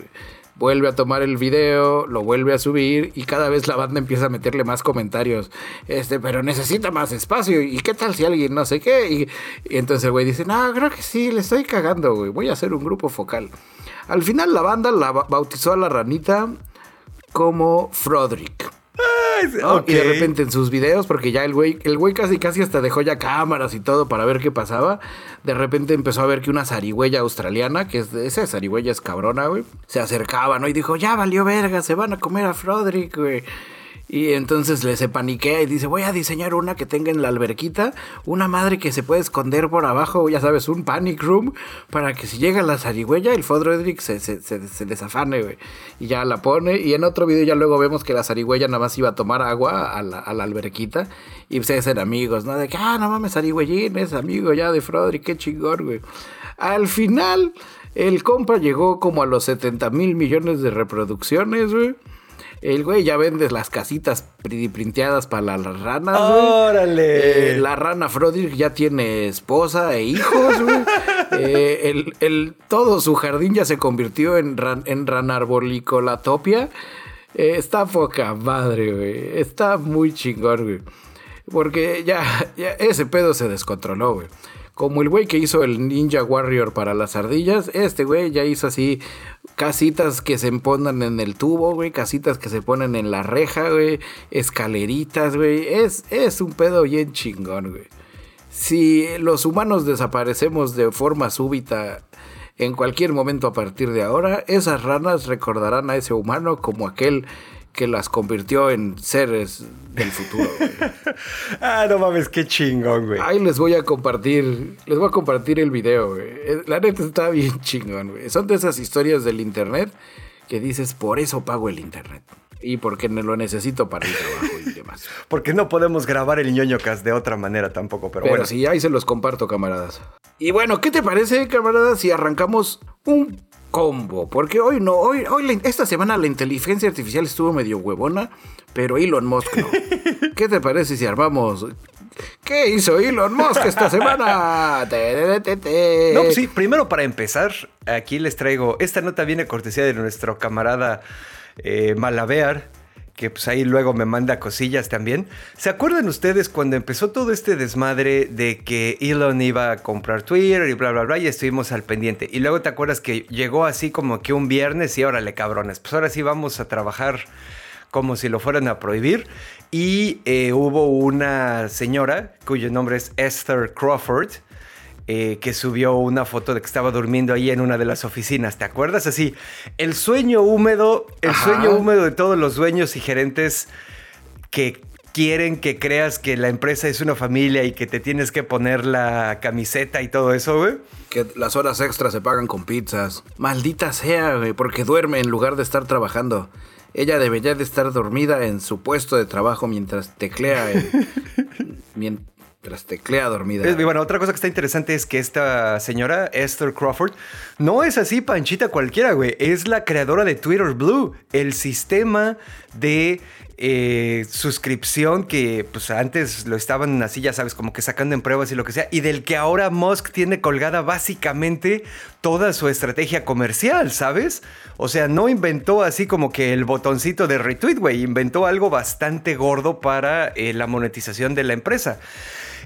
Vuelve a tomar el video, lo vuelve a subir y cada vez la banda empieza a meterle más comentarios. Este, pero necesita más espacio. ¿Y qué tal si alguien no sé qué? Y, entonces el güey dice, no, creo que sí, le estoy cagando, güey. Voy a hacer un grupo focal. Al final la banda la bautizó a la ranita como Y de repente en sus videos, porque ya el güey, el güey casi casi hasta dejó ya cámaras y todo para ver qué pasaba. De repente empezó a ver que una zarigüeya australiana, que es esa zarigüeya es cabrona, güey, se acercaba, ¿no? Y dijo, ya valió verga, se van a comer a Froderick, güey. Y entonces le se paniquea y dice, voy a diseñar una que tenga en la alberquita, una madre que se puede esconder por abajo, ya sabes, un panic room, para que si llega la zarigüeya, el Fodrodrick se, se, se, desafane, güey. Y ya la pone, y en otro video ya luego vemos que la zarigüeya nada más iba a tomar agua a la, alberquita, y se hacen amigos, ¿no? De que, ah, no mames, zarigüeyín, es amigo ya de Frodrick, qué chingón, güey. Al final, el compa llegó como a los 70 mil millones de reproducciones, güey. El güey ya vende las casitas printeadas para las ranas, güey. ¡Órale! Eh, la rana Froderick ya tiene esposa e hijos, güey. <laughs> Eh, el, todo su jardín ya se convirtió en, ran, en ranarbolicolatopia. Eh, está poca madre, güey. Está muy chingón, güey. Porque ya, ya ese pedo se descontroló, güey. Como el güey que hizo el Ninja Warrior para las ardillas, este güey ya hizo así casitas que se ponen en el tubo, güey, casitas que se ponen en la reja, güey, escaleritas, güey. Es, es un pedo bien chingón, güey. Si los humanos desaparecemos de forma súbita en cualquier momento a partir de ahora, esas ranas recordarán a ese humano como aquel que las convirtió en seres del futuro. <laughs> ah, no mames, qué chingón, güey. Ahí les voy a compartir, les voy a compartir el video, güey. Eh, la neta está bien chingón, güey. Son de esas historias del internet que dices, por eso pago el internet. Y porque lo necesito para el trabajo y demás. <laughs> porque no podemos grabar el ñoño cast de otra manera tampoco, pero, pero bueno. sí, ahí se los comparto, camaradas. Y bueno, ¿qué te parece, camaradas, si arrancamos un combo. Porque hoy no, hoy, hoy esta semana la inteligencia artificial estuvo medio huevona, pero Elon Musk no. <laughs> ¿Qué te parece si armamos? ¿Qué hizo Elon Musk esta semana? <laughs> no, pues sí, primero para empezar, aquí les traigo, esta nota viene cortesía de nuestro camarada eh, Malabear que pues ahí luego me manda cosillas también. ¿Se acuerdan ustedes cuando empezó todo este desmadre de que Elon iba a comprar Twitter y bla, bla, bla, y estuvimos al pendiente? Y luego te acuerdas que llegó así como que un viernes y órale, cabrones, pues ahora sí vamos a trabajar como si lo fueran a prohibir. Y eh, hubo una señora cuyo nombre es Esther Crawford eh, que subió una foto de que estaba durmiendo ahí en una de las oficinas. ¿Te acuerdas? Así, el sueño húmedo, el sueño húmedo de todos los dueños y gerentes que quieren que creas que la empresa es una familia y que te tienes que poner la camiseta y todo eso, güey. Que las horas extras se pagan con pizzas. Maldita sea, güey, porque duerme en lugar de estar trabajando. ella debería de estar dormida en su puesto de trabajo mientras teclea, <laughs> mientras teclea dormida. Y bueno, otra cosa que está interesante es que esta señora, Esther Crawford, no es así panchita cualquiera, güey. Es la creadora de Twitter Blue, el sistema de eh, suscripción que pues antes lo estaban así, ya sabes, como que sacando en pruebas y lo que sea, y del que ahora Musk tiene colgada básicamente toda su estrategia comercial, ¿sabes? O sea, no inventó así como que el botoncito de retweet, güey, inventó algo bastante gordo para eh, la monetización de la empresa.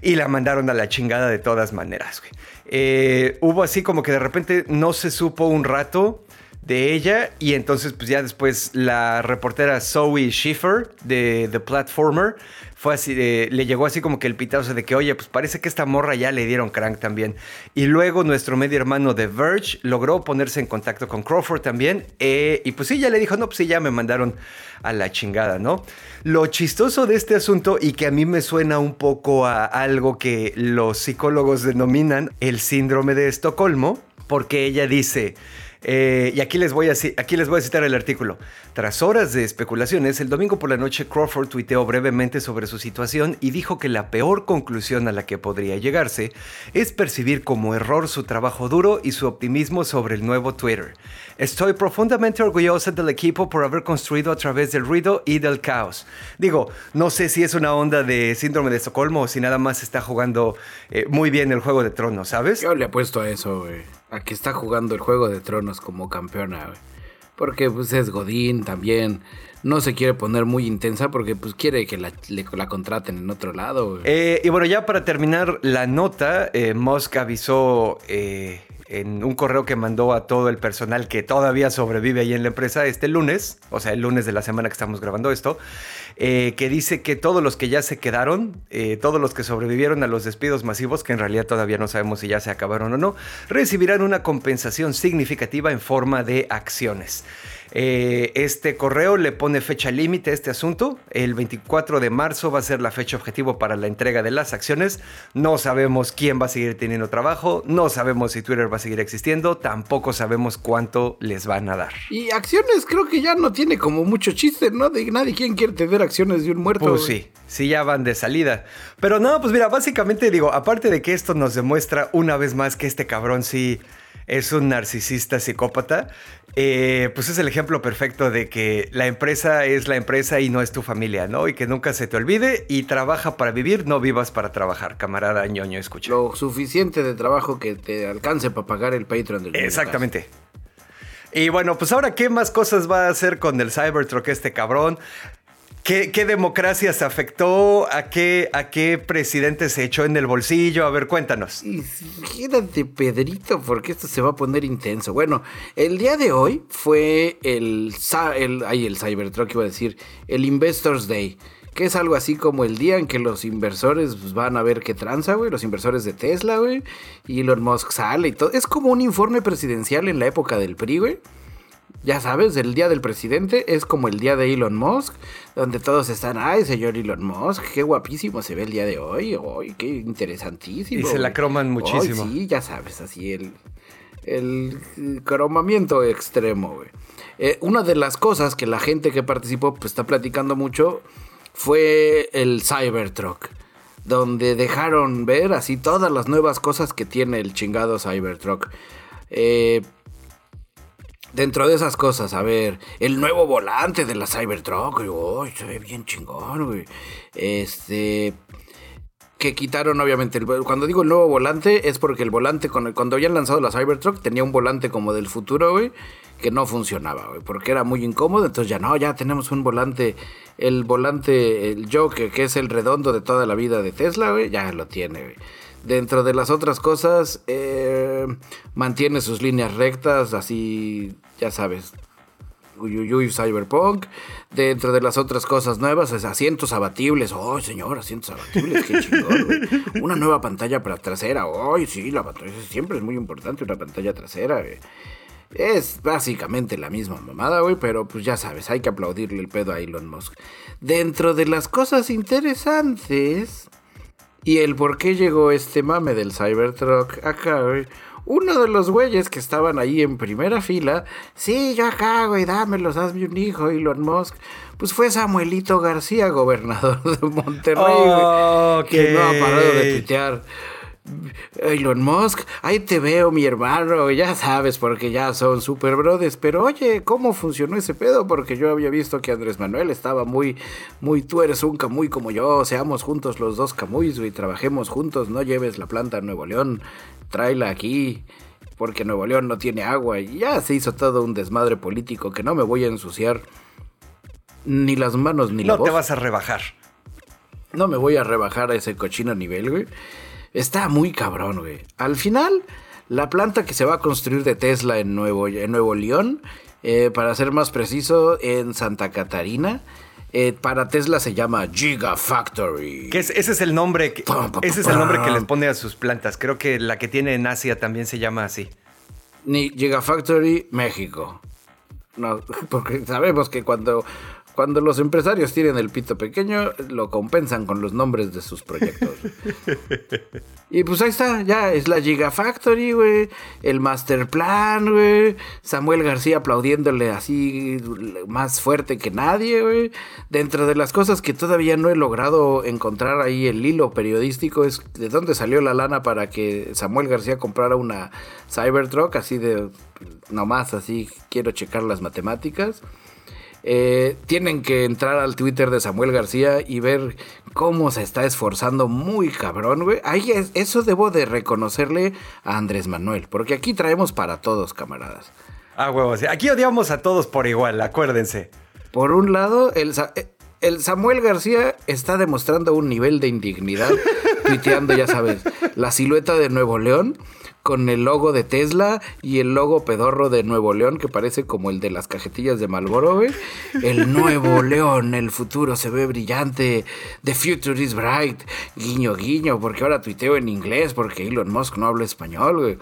Y la mandaron a la chingada de todas maneras. Eh, hubo así como que de repente no se supo un rato de ella y entonces pues ya después la reportera Zoe Schiffer de The Platformer fue así le llegó así como que el pitazo de que oye pues parece que esta morra ya le dieron crank también y luego nuestro medio hermano The Verge logró ponerse en contacto con Crawford también eh, y pues sí ya le dijo no pues sí ya me mandaron a la chingada no lo chistoso de este asunto y que a mí me suena un poco a algo que los psicólogos denominan el síndrome de Estocolmo porque ella dice eh, y aquí les, voy a, aquí les voy a citar el artículo. Tras horas de especulaciones, el domingo por la noche Crawford tuiteó brevemente sobre su situación y dijo que la peor conclusión a la que podría llegarse es percibir como error su trabajo duro y su optimismo sobre el nuevo Twitter. Estoy profundamente orgullosa del equipo por haber construido a través del ruido y del caos. Digo, no sé si es una onda de síndrome de Estocolmo o si nada más está jugando eh, muy bien el juego de tronos, ¿sabes? Yo le apuesto a eso, güey a que está jugando el Juego de Tronos como campeona, Porque pues es Godín también. No se quiere poner muy intensa porque pues quiere que la, la contraten en otro lado. Eh, y bueno, ya para terminar la nota, eh, Musk avisó eh, en un correo que mandó a todo el personal que todavía sobrevive ahí en la empresa este lunes, o sea, el lunes de la semana que estamos grabando esto, eh, que dice que todos los que ya se quedaron, eh, todos los que sobrevivieron a los despidos masivos, que en realidad todavía no sabemos si ya se acabaron o no, recibirán una compensación significativa en forma de acciones. Eh, este correo le pone fecha límite a este asunto. El 24 de marzo va a ser la fecha objetivo para la entrega de las acciones. No sabemos quién va a seguir teniendo trabajo, no sabemos si Twitter va a seguir existiendo, tampoco sabemos cuánto les van a dar. Y acciones creo que ya no tiene como mucho chiste, ¿no? De nadie quien quiere tener acciones de un muerto. Pues sí, sí ya van de salida. Pero no, pues mira, básicamente digo, aparte de que esto nos demuestra una vez más que este cabrón sí es un narcisista psicópata, eh, pues es el ejemplo perfecto de que la empresa es la empresa y no es tu familia, ¿no? Y que nunca se te olvide y trabaja para vivir, no vivas para trabajar, camarada ñoño, escucha. Lo suficiente de trabajo que te alcance para pagar el Patreon del Exactamente. Y bueno, pues ahora, ¿qué más cosas va a hacer con el Cybertruck este cabrón? ¿Qué, democracia se afectó? ¿A qué, ¿A qué presidente se echó en el bolsillo? A ver, cuéntanos. Quédate, Pedrito, porque esto se va a poner intenso. Bueno, el día de hoy fue el, el, ay, el Cybertruck, iba a decir, el Investors Day que es algo así como el día en que los inversores pues, van a ver qué tranza, güey, los inversores de Tesla, güey, y Elon Musk sale y todo. Es como un informe presidencial en la época del PRI, güey. Ya sabes, el día del presidente es como el día de Elon Musk, donde todos están, ay, señor Elon Musk, qué guapísimo se ve el día de hoy, hoy, qué interesantísimo. Y se la croman muchísimo. sí, ya sabes, así el, el cromamiento extremo, güey. Eh, una de las cosas que la gente que participó pues, está platicando mucho fue el Cybertruck, donde dejaron ver así todas las nuevas cosas que tiene el chingado Cybertruck. Eh, dentro de esas cosas, a ver, el nuevo volante de la Cybertruck, uy, se ve bien chingón, güey. Este que quitaron obviamente cuando digo el nuevo volante es porque el volante con cuando habían lanzado la Cybertruck tenía un volante como del futuro, güey, que no funcionaba, güey, porque era muy incómodo, entonces ya no, ya tenemos un volante el volante el Joke, que es el redondo de toda la vida de Tesla, güey, ya lo tiene, güey. Dentro de las otras cosas, eh, mantiene sus líneas rectas, así, ya sabes, Uyuyuy Cyberpunk. Dentro de las otras cosas nuevas, es asientos abatibles. ¡Oh, señor! Asientos abatibles, qué chingón, Una nueva pantalla para trasera. ¡Oh, sí! La pantalla siempre es muy importante, una pantalla trasera, Es básicamente la misma mamada, güey, pero pues ya sabes, hay que aplaudirle el pedo a Elon Musk. Dentro de las cosas interesantes y el por qué llegó este mame del Cybertruck acá, güey, uno de los güeyes que estaban ahí en primera fila, sí, yo acá, güey, dámelos, hazme un hijo, Elon Musk. Pues fue Samuelito García, gobernador de Monterrey, que no ha parado de tuitear. Elon Musk, ahí te veo, mi hermano, ya sabes, porque ya son super brothers, pero oye, ¿cómo funcionó ese pedo? Porque yo había visto que Andrés Manuel estaba muy, muy, tú eres un camuy como yo, seamos juntos los dos camuys, y trabajemos juntos, no lleves la planta a Nuevo León, tráela aquí, porque Nuevo León no tiene agua, y ya se hizo todo un desmadre político que no me voy a ensuciar ni las manos ni la voz. No te vas a rebajar. No me voy a rebajar a ese cochino nivel, güey. Está muy cabrón, güey. Al final, la planta que se va a construir de Tesla en Nuevo, en Nuevo León, eh, para ser más preciso, en Santa Catarina, eh, para Tesla se llama Gigafactory. Que ese es el nombre que, ese es el nombre que les pone a sus plantas. Creo que la que tiene en Asia también se llama así. Ni Gigafactory México. No, <laughs> porque sabemos que cuando cuando los empresarios tienen el pito pequeño, lo compensan con los nombres de sus proyectos. y pues ahí está, ya es la Gigafactory, güey. El Master Plan, güey. Samuel García aplaudiéndole así más fuerte que nadie, güey. Dentro de las cosas que todavía no he logrado encontrar ahí el hilo periodístico es de dónde salió la lana para que Samuel García comprara una Cybertruck, así de nomás así quiero checar las matemáticas. Eh, tienen que entrar al Twitter de Samuel García y ver cómo se está esforzando muy cabrón, güey. Ahí es, eso debo de reconocerle a Andrés Manuel, porque aquí traemos para todos, camaradas. Ah, huevos. Aquí odiamos a todos por igual, acuérdense. Por un lado, el, el Samuel García está demostrando un nivel de indignidad, <laughs> tuiteando, ya sabes, la silueta de Nuevo León con el logo de Tesla y el logo pedorro de Nuevo León, que parece como el de las cajetillas de Malboro, güey. El Nuevo <laughs> León, el futuro se ve brillante. The future is bright. Guiño, guiño, porque ahora tuiteo en inglés, porque Elon Musk no habla español, güey.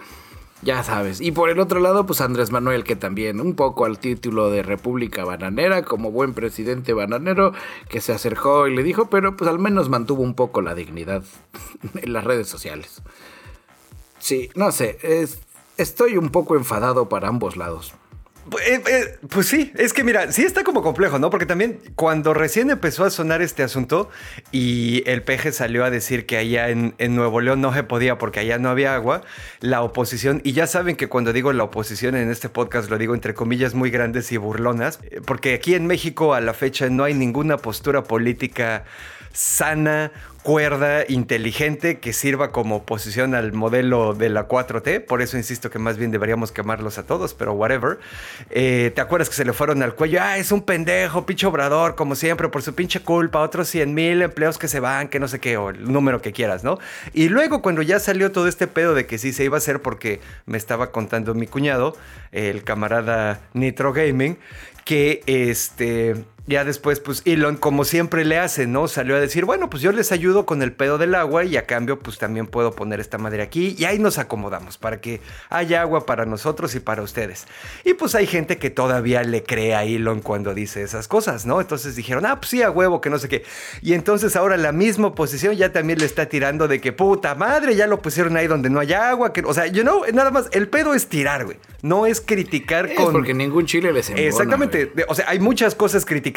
Ya sabes. Y por el otro lado, pues Andrés Manuel, que también un poco al título de República Bananera, como buen presidente bananero, que se acercó y le dijo, pero pues al menos mantuvo un poco la dignidad <laughs> en las redes sociales. Sí, no sé, estoy un poco enfadado para ambos lados. Eh, eh, pues sí, es que mira, sí está como complejo, ¿no? Porque también cuando recién empezó a sonar este asunto y el peje salió a decir que allá en, en, Nuevo León no se podía porque allá no había agua, la oposición, y ya saben que cuando digo la oposición en este podcast lo digo entre comillas muy grandes y burlonas, eh, porque aquí en México a la fecha no hay ninguna postura política sana cuerda, inteligente, que sirva como oposición al modelo de la 4T. Por eso insisto que más bien deberíamos quemarlos a todos, pero whatever. Eh, ¿Te acuerdas que se le fueron al cuello? Ah, es un pendejo, pinche obrador, como siempre, por su pinche culpa. Otros 100 mil empleos que se van, que no sé qué, o el número que quieras, ¿no? Y luego cuando ya salió todo este pedo de que sí se iba a hacer porque me estaba contando mi cuñado, el camarada Nitro Gaming, que este ya después, pues Elon, como siempre le hace, ¿no? Salió a decir, bueno, pues yo les ayudo con el pedo del agua y a cambio, pues también puedo poner esta madera aquí y ahí nos acomodamos para que haya agua para nosotros y para ustedes. Y pues hay gente que todavía le cree a Elon cuando dice esas cosas, ¿no? Entonces dijeron, ah, pues sí, a huevo, que no sé qué. Y entonces ahora la misma oposición ya también le está tirando de que puta madre, ya lo pusieron ahí donde no hay agua. Que, o sea, you know, nada más, el pedo es tirar, güey. No es criticar es con. Porque ningún chile les embona, Exactamente. O sea, hay muchas cosas criticadas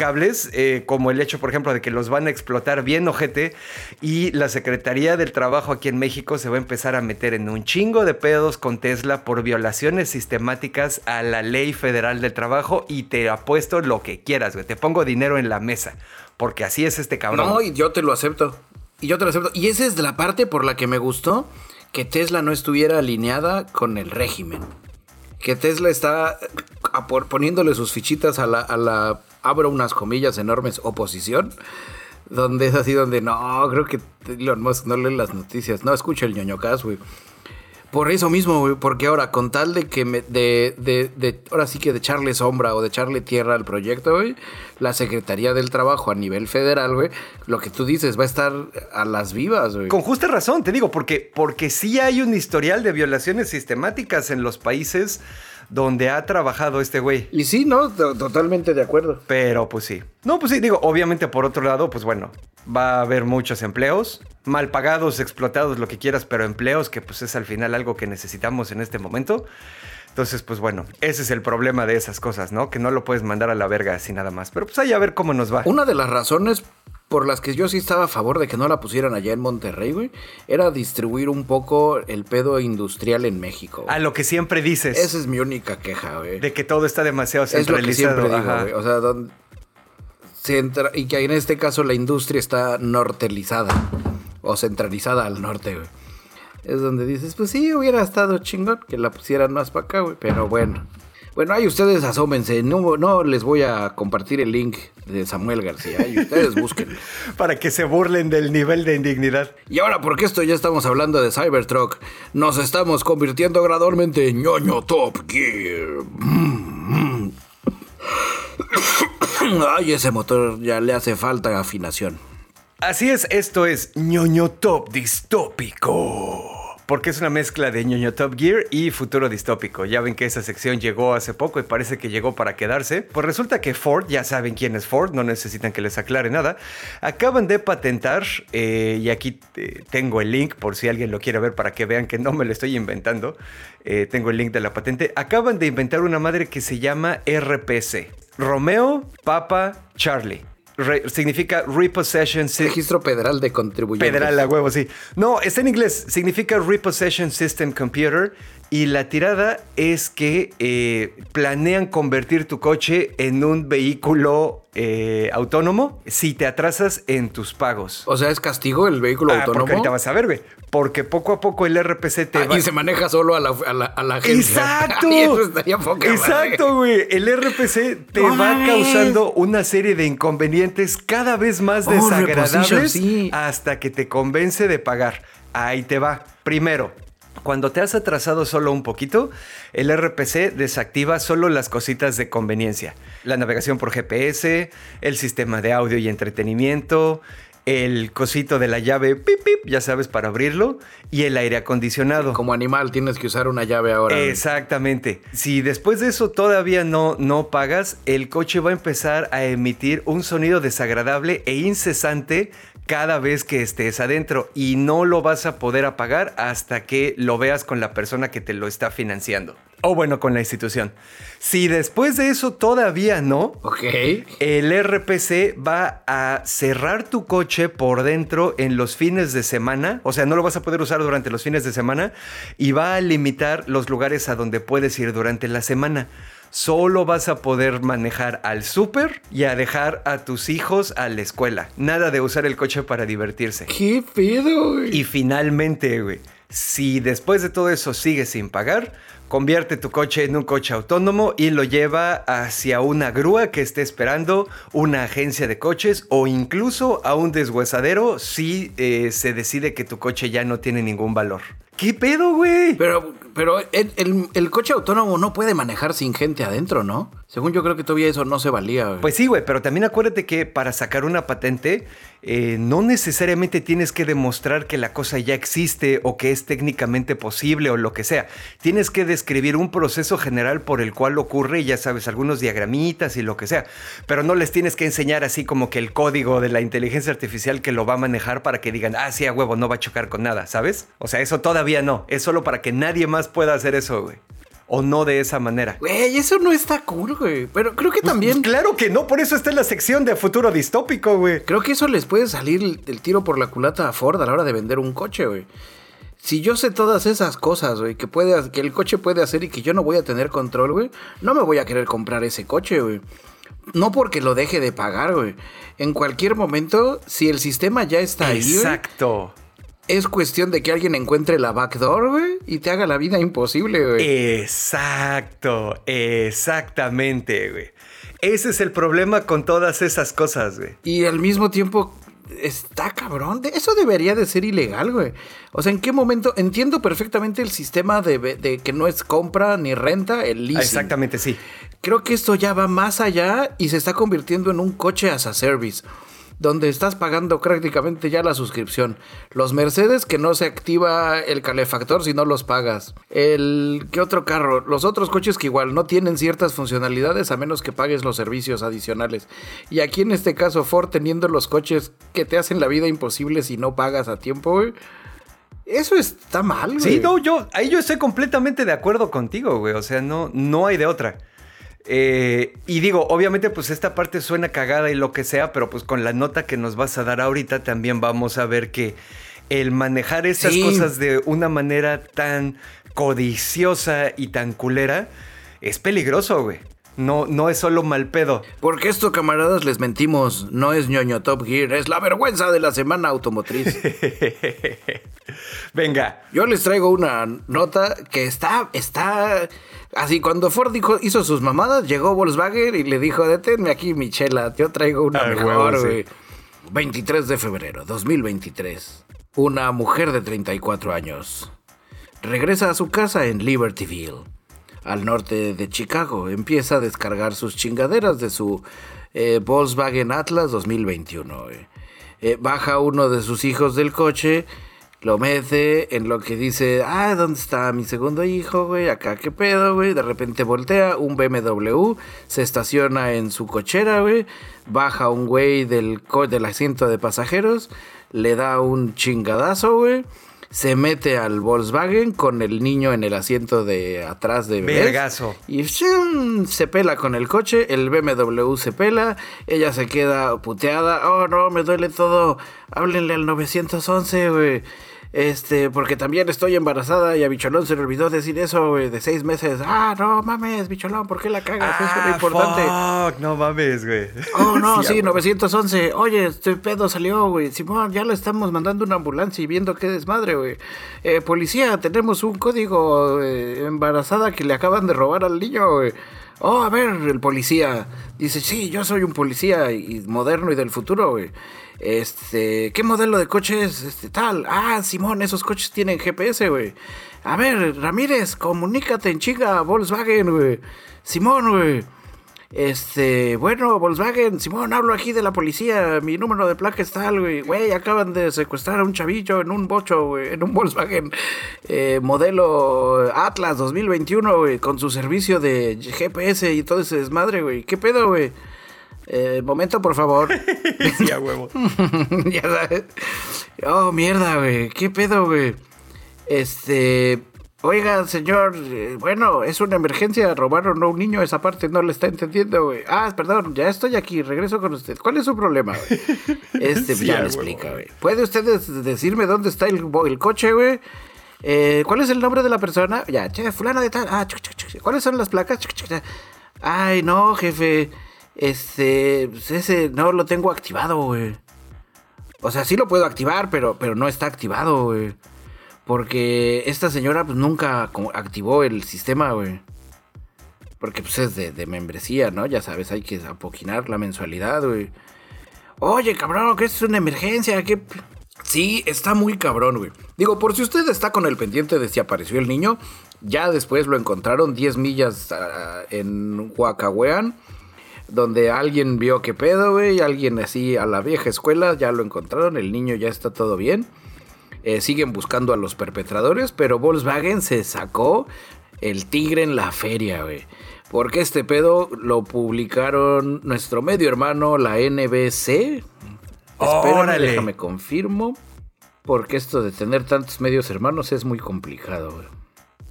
eh, como el hecho, por ejemplo, de que los van a explotar bien ojete y la Secretaría del Trabajo aquí en México se va a empezar a meter en un chingo de pedos con Tesla por violaciones sistemáticas a la ley federal del trabajo y te apuesto lo que quieras. Te pongo dinero en la mesa, porque así es este cabrón. No, y yo te lo acepto. Y yo te lo acepto. Y esa es la parte por la que me gustó que Tesla no estuviera alineada con el régimen. Que Tesla está poniéndole sus fichitas a la abro unas comillas enormes, oposición, donde es así donde no, creo que Elon Musk no lee las noticias, no escucha el ñoño güey. Por eso mismo, güey, porque ahora con tal de que me, de, de, ahora sí que de echarle sombra o de echarle tierra al proyecto, güey, la Secretaría del Trabajo a nivel federal, güey, lo que tú dices va a estar a las vivas, güey. Con justa razón, te digo, porque, porque sí hay un historial de violaciones sistemáticas en los países donde ha trabajado este güey. Y sí, ¿no? Totalmente de acuerdo. Pero pues sí. No, pues sí, digo, obviamente por otro lado, pues bueno, va a haber muchos empleos, mal pagados, explotados, lo que quieras, pero empleos que pues es al final algo que necesitamos en este momento. Entonces, pues bueno, ese es el problema de esas cosas, ¿no? Que no lo puedes mandar a la verga así nada más. Pero pues ahí a ver cómo nos va. Una de las razones por las que yo sí estaba a favor de que no la pusieran allá en Monterrey, güey, era distribuir un poco el pedo industrial en México. A lo que siempre dices. Esa es mi única queja, güey. De que todo está demasiado centralizado. Es lo que siempre digo, güey. O sea, donde y que en este caso la industria está nortelizada o centralizada al norte, güey es donde dices, pues sí, hubiera estado chingón que la pusieran más para acá, güey, pero bueno. Bueno, ahí ustedes asómense, no, no les voy a compartir el link de Samuel García, y ustedes <laughs> busquen. Para que se burlen del nivel de indignidad. Y ahora, porque esto ya estamos hablando de Cybertruck, nos estamos convirtiendo gradualmente en ñoño Top Gear. Ay, ese motor ya le hace falta afinación. Así es, esto es ñoño Top Distópico porque es una mezcla de ñoño Top Gear y futuro distópico. Ya ven que esa sección llegó hace poco y parece que llegó para quedarse. Pues resulta que Ford, ya saben quién es Ford, no necesitan que les aclare nada, acaban de patentar, eh, y aquí eh, tengo el link por si alguien lo quiere ver para que vean que no me lo estoy inventando. Eh, tengo el link de la patente. Acaban de inventar una madre que se llama RPC. Romeo, Papa, Charlie significa Repossession System. Registro Federal de Contribuyentes. Federal, a huevo, sí. No, está en inglés. Significa Repossession System Computer. Y la tirada es que eh, planean convertir tu coche en un vehículo eh, autónomo si te atrasas en tus pagos. O sea, ¿es castigo el vehículo ah, autónomo? Porque ahorita vas a ver, güey. Porque poco a poco el RPC te ah, va... Y se maneja solo a la, a ¡Exacto! <laughs> Exacto, güey. El RPC te va causando una serie de inconvenientes cada vez más oh, desagradables hasta que te convence de pagar. Ahí te va. Primero, cuando te has atrasado solo un poquito, el RPC desactiva solo las cositas de conveniencia. La navegación por GPS, el sistema de audio y entretenimiento, el cosito de la llave, pip, pip, ya sabes, para abrirlo, y el aire acondicionado. Como animal tienes que usar una llave ahora. Exactamente. Si después de eso todavía no, no pagas, el coche va a empezar a emitir un sonido desagradable e incesante cada vez que estés adentro y no lo vas a poder apagar hasta que lo veas con la persona que te lo está financiando. O bueno, con la institución. Si después de eso todavía no, el RPC va a cerrar tu coche por dentro en los fines de semana. O sea, no lo vas a poder usar durante los fines de semana y va a limitar los lugares a donde puedes ir durante la semana solo vas a poder manejar al súper y a dejar a tus hijos a la escuela. Nada de usar el coche para divertirse. ¿Qué pedo, güey? Y finalmente, güey, si después de todo eso sigues sin pagar, convierte tu coche en un coche autónomo y lo lleva hacia una grúa que esté esperando una agencia de coches o incluso a un deshuesadero si eh, se decide que tu coche ya no tiene ningún valor. ¿Qué pedo, güey? Pero, pero el, coche autónomo no puede manejar sin gente adentro, ¿no? Según yo creo que todavía eso no se valía. Güey. Pues sí, güey, pero también acuérdate que para sacar una patente eh, no necesariamente tienes que demostrar que la cosa ya existe o que es técnicamente posible o lo que sea. Tienes que describir un proceso general por el cual ocurre, ya sabes, algunos diagramitas y lo que sea. Pero no les tienes que enseñar así como que el código de la inteligencia artificial que lo va a manejar para que digan, ah, sí, a huevo, no va a chocar con nada, ¿sabes? O sea, eso todavía no. Es solo para que nadie más pueda hacer eso, güey o no de esa manera. Güey, eso no está cool, güey. Pero creo que pues, también. claro que no, por eso está en la sección de futuro distópico, güey. Creo que eso les puede salir el tiro por la culata a Ford a la hora de vender un coche, güey. Si yo sé todas esas cosas, güey, que, puede, que el coche puede hacer y que yo no voy a tener control, güey, no me voy a querer comprar ese coche, güey. No porque lo deje de pagar, güey. En cualquier momento, si el sistema ya está ahí. Exacto es cuestión de que alguien encuentre la backdoor, güey, y te haga la vida imposible, güey. Exacto, exactamente, güey. Ese es el problema con todas esas cosas, güey. Y al mismo tiempo está cabrón. Eso debería de ser ilegal, güey. O sea, ¿en qué momento? Entiendo perfectamente el sistema de, que no es compra ni renta, el leasing. Exactamente, sí. Creo que esto ya va más allá y se está convirtiendo en un coche as a service donde estás pagando prácticamente ya la suscripción. Los Mercedes que no se activa el calefactor si no los pagas. El ¿qué otro carro? Los otros coches que igual no tienen ciertas funcionalidades a menos que pagues los servicios adicionales. Y aquí en este caso Ford teniendo los coches que te hacen la vida imposible si no pagas a tiempo, güey. Eso está mal, güey. Sí, no, yo ahí yo estoy completamente de acuerdo contigo, güey. O sea, no, no hay de otra. Eh, y digo, obviamente, pues esta parte suena cagada y lo que sea, pero pues con la nota que nos vas a dar ahorita también vamos a ver que el manejar esas cosas de una manera tan codiciosa y tan culera es peligroso, güey. No, no es solo mal pedo. Porque esto, camaradas, les mentimos. No es ñoño Top Gear, es la vergüenza de la semana automotriz. <laughs> Venga. Yo les traigo una nota que está, está Así, cuando Ford hizo sus mamadas, llegó Volkswagen y le dijo, deténme aquí, Michela, yo traigo una ah, mejor, güey. 23 de febrero 2023. Una mujer de 34 años regresa a su casa en Libertyville, al norte de Chicago. Empieza a descargar sus chingaderas de su eh, Volkswagen Atlas 2021. Eh, baja uno de sus hijos del coche lo mete en lo que dice, ah, ¿dónde está mi segundo hijo, güey? Acá, ¿qué pedo, güey? De repente voltea un BMW, se estaciona en su cochera, güey. Baja un güey del, del asiento de pasajeros, le da un chingadazo, güey. Se mete al Volkswagen con el niño en el asiento de atrás de Vergazo. Y se pela con el coche, el BMW se pela, ella se queda puteada. Oh, no, me duele todo. Háblenle al 911, güey. Este, porque también estoy embarazada y a Bicholón se le olvidó decir eso, güey, de seis meses. Ah, no mames, Bicholón, ¿por qué la cagas? eso es lo ah, importante. no mames, güey. Oh, no, <laughs> sí, 911. Oye, este pedo salió, güey. Simón, ya le estamos mandando una ambulancia y viendo qué desmadre, güey. Eh, policía, tenemos un código eh, embarazada que le acaban de robar al niño, güey. Oh, a ver, el policía. Dice, sí, yo soy un policía y moderno y del futuro, güey. Este, ¿qué modelo de coche es? Este, tal. Ah, Simón, esos coches tienen GPS, güey. A ver, Ramírez, comunícate en chinga Volkswagen, güey. Simón, güey. Este, bueno, Volkswagen, Simón, hablo aquí de la policía. Mi número de placa es tal, güey. Güey, acaban de secuestrar a un chavillo en un bocho, güey, en un Volkswagen eh, modelo Atlas 2021, güey, con su servicio de GPS y todo ese desmadre, güey. ¿Qué pedo, güey? Eh, momento, por favor. <laughs> sí, a huevo. <laughs> ya sabes. Oh, mierda, güey. ¿Qué pedo, güey? Este. Oiga, señor, eh, bueno, es una emergencia, robaron a un niño, esa parte no le está entendiendo, güey. Ah, perdón, ya estoy aquí, regreso con usted. ¿Cuál es su problema, güey? <laughs> Este, ya me explica, güey. ¿Puede usted decirme dónde está el, el coche, güey? Eh, ¿Cuál es el nombre de la persona? Ya, che, fulana de tal. Ah, ¿cuáles son las placas? Ay, no, jefe. Este, pues ese no lo tengo activado, güey. O sea, sí lo puedo activar, pero, pero no está activado, güey. Porque esta señora pues nunca activó el sistema, güey. Porque pues es de, membresía, ¿no? Ya sabes, hay que apoquinar la mensualidad, güey. Oye, cabrón, que es una emergencia, que... Sí, está muy cabrón, güey. Digo, por si usted está con el pendiente de si apareció el niño, ya después lo encontraron 10 millas ah, en Huacahuean donde alguien vio que pedo, güey, alguien así a la vieja escuela, ya lo encontraron, el niño ya está todo bien. Eh, siguen buscando a los perpetradores, pero Volkswagen se sacó el tigre en la feria, güey. Porque este pedo lo publicaron nuestro medio hermano, la NBC. Espérame, déjame confirmo. Porque esto de tener tantos medios hermanos es muy complicado, güey.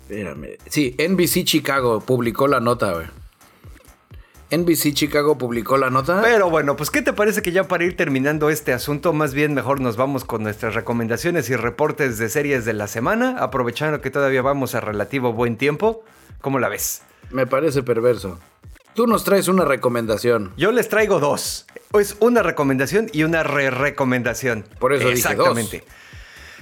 Espérame. Sí, NBC Chicago publicó la nota, güey. NBC Chicago publicó la nota. Pero bueno, pues ¿qué te parece que ya para ir terminando este asunto, más bien mejor nos vamos con nuestras recomendaciones y reportes de series de la semana, aprovechando que todavía vamos a relativo buen tiempo? ¿Cómo la ves? Me parece perverso. Tú nos traes una recomendación. Yo les traigo dos. Es una recomendación y una re-recomendación. Por eso Exactamente. Dije dos.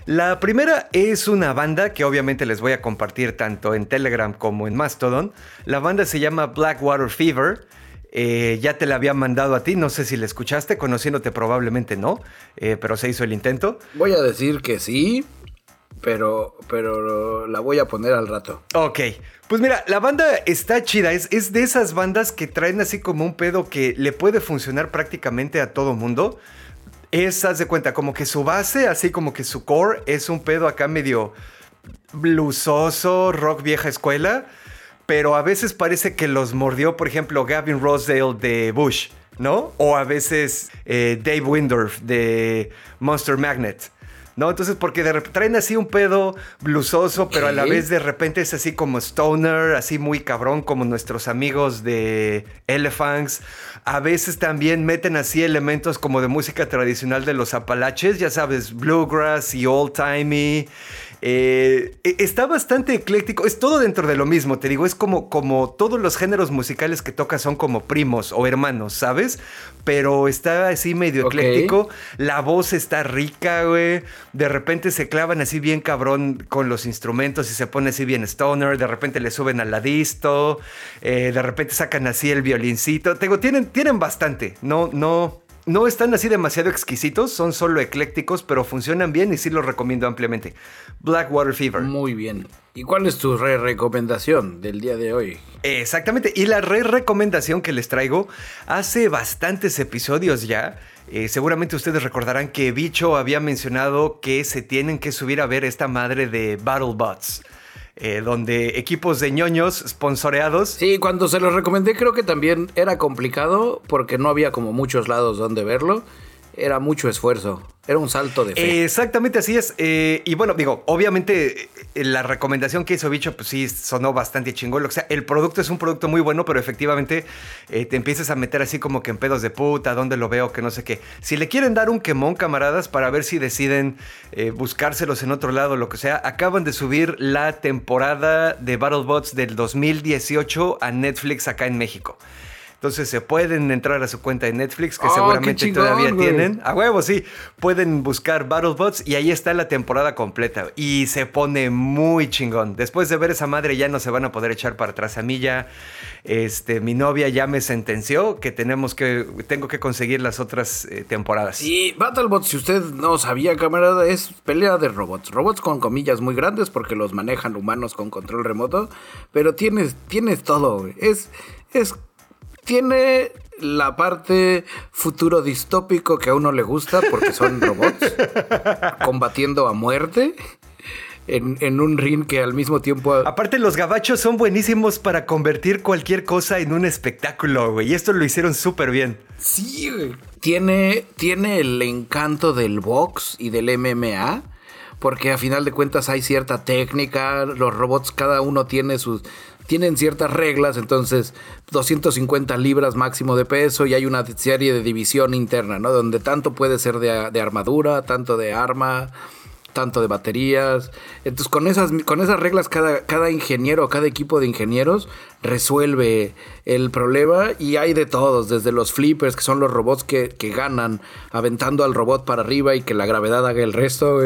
La primera es una banda que obviamente les voy a compartir tanto en Telegram como en Mastodon. La banda se llama Blackwater Fever. Eh, ya te la había mandado a ti, no sé si la escuchaste, conociéndote probablemente no, eh, pero se hizo el intento. Voy a decir que sí, pero, pero la voy a poner al rato. Ok, pues mira, la banda está chida, es, es de esas bandas que traen así como un pedo que le puede funcionar prácticamente a todo mundo Es, haz de cuenta, como que su base, así como que su core, es un pedo acá medio blusoso, rock vieja escuela, pero a veces parece que los mordió, por ejemplo, Gavin Rosedale de Bush, ¿no? O a veces eh, Dave Windorf de Monster Magnet. ¿no? Entonces, porque de traen así un pedo blusoso, pero a la vez de repente es así como stoner, así muy cabrón, como nuestros amigos de Elephants. A veces también meten así elementos como de música tradicional de los Apalaches, ya sabes, bluegrass y old timey. Eh, e, está bastante ecléctico, es todo dentro de lo mismo, te digo, es como, como todos los géneros musicales que toca son como primos o hermanos, ¿sabes? Pero está así medio ecléctico, la voz está rica, güey, de repente se clavan así bien cabrón con los instrumentos y se pone así bien stoner, de repente le suben al ladisto, eh, de repente sacan así el violincito, te digo, tienen, tienen bastante, no, no no están así demasiado exquisitos, son solo eclécticos, pero funcionan bien y sí los recomiendo ampliamente. Blackwater Fever. Muy bien. ¿Y cuál es tu re recomendación del día de hoy? Exactamente, y la re recomendación que les traigo hace bastantes episodios ya. Eh, seguramente ustedes recordarán que Bicho había mencionado que se tienen que subir a ver esta madre de BattleBots. Eh, donde equipos de ñoños sponsoreados. Sí, cuando se los recomendé creo que también era complicado porque no había como muchos lados donde verlo. Era mucho esfuerzo. Era un salto de fe. Exactamente así es. Eh, y bueno, digo, obviamente eh, la recomendación que hizo Bicho, pues sí, sonó bastante chingón. O sea, el producto es un producto muy bueno, pero efectivamente eh, te empiezas a meter así como que en pedos de puta, dónde lo veo, que no sé qué. Si le quieren dar un quemón, camaradas, para ver si deciden buscárselos en otro lado, lo que sea, acaban de subir la temporada de BattleBots del 2018 a Netflix acá en México. Entonces se pueden entrar a su cuenta de Netflix, que oh, seguramente todavía tienen. A huevo, sí. Pueden buscar BattleBots y ahí está la temporada completa. Y se pone muy chingón. Después de ver esa madre ya no se van a poder echar para atrás. A mí ya, este, mi novia ya me sentenció que tenemos que, tengo que conseguir las otras eh, temporadas. Y BattleBots, si usted no sabía, camarada, es pelea de robots. Robots con comillas muy grandes porque los manejan humanos con control remoto. Pero tienes, tienes todo, Es, es tiene la parte futuro distópico que a uno le gusta porque son <laughs> robots combatiendo a muerte. En, un ring que al mismo tiempo... Aparte los gabachos son buenísimos para convertir cualquier cosa en un espectáculo, güey. Y esto lo hicieron súper bien. Sí, güey. Tiene, tiene el encanto del box y del MMA. Porque a final de cuentas hay cierta técnica. Los robots, cada uno tiene sus, tienen ciertas reglas, entonces 250 libras máximo de peso y hay una serie de división interna, ¿no? Donde tanto puede ser de, armadura, tanto de arma, tanto de baterías. Entonces con esas, con esas reglas cada, cada ingeniero, cada equipo de ingenieros resuelve el problema y hay de todos, desde los flippers, que son los robots que, que ganan aventando al robot para arriba y que la gravedad haga el resto,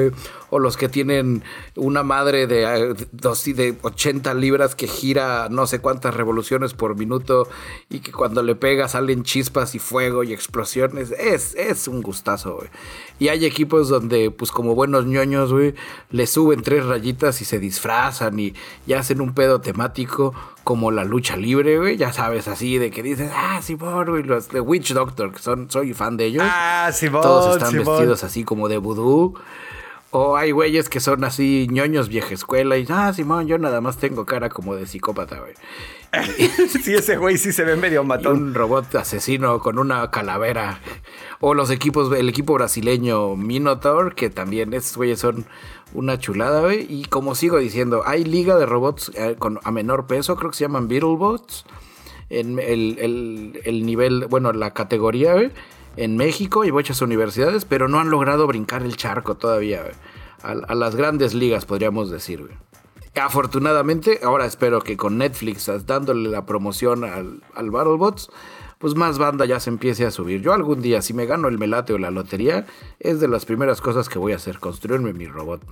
o los que tienen una madre de, de 80 libras que gira no sé cuántas revoluciones por minuto y que cuando le pega salen chispas y fuego y explosiones. Es, es un gustazo, Y hay equipos donde, pues como buenos ñoños, le suben tres rayitas y se disfrazan y, y hacen un pedo temático como la lucha libre, güey, ya sabes, así de que dices, ah, Simón, güey, los de Witch Doctor, que son, soy fan de ellos. Ah, Simón, Todos están vestidos así como de vudú. O hay güeyes que son así ñoños vieja escuela y, ah, Simón, yo nada más tengo cara como de psicópata, güey. <laughs> sí, ese güey sí se ve medio matón. un robot asesino con una calavera. O los equipos, el equipo brasileño Minotaur, que también esos güeyes son una chulada, güey. Y como sigo diciendo, hay liga de robots eh, con, a menor peso, creo que se llaman Beetlebots. En el, nivel, bueno, la categoría, güey, en México y muchas universidades, pero no han logrado brincar el charco todavía. A, las grandes ligas, podríamos decir. Afortunadamente, ahora espero que con Netflix dándole la promoción al, al BattleBots, pues más banda ya se empiece a subir. Yo algún día, si me gano el melate o la lotería, es de las primeras cosas que voy a hacer, construirme mi robot.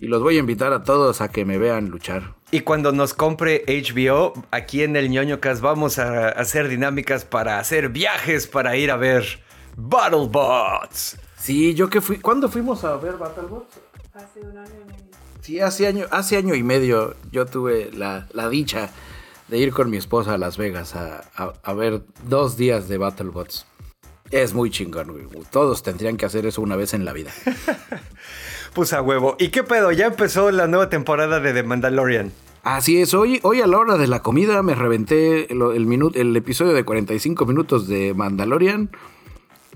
Y los voy a invitar a todos a que me vean luchar. Y cuando nos compre HBO, aquí en el ñoño Cast vamos a hacer dinámicas para hacer viajes para ir a ver BattleBots. Sí, yo que fui. ¿Cuándo fuimos a ver BattleBots? Hace un año y medio. Sí, hace año, hace año y medio yo tuve la, la dicha de ir con mi esposa a Las Vegas a, ver dos días de BattleBots. Es muy chingón, güey. Todos tendrían que hacer eso una vez en la vida. <laughs> pues a huevo. ¿Y qué pedo? Ya empezó la nueva temporada de The Mandalorian. Así es, hoy, hoy a la hora de la comida me reventé el, el, el episodio de 45 minutos de Mandalorian.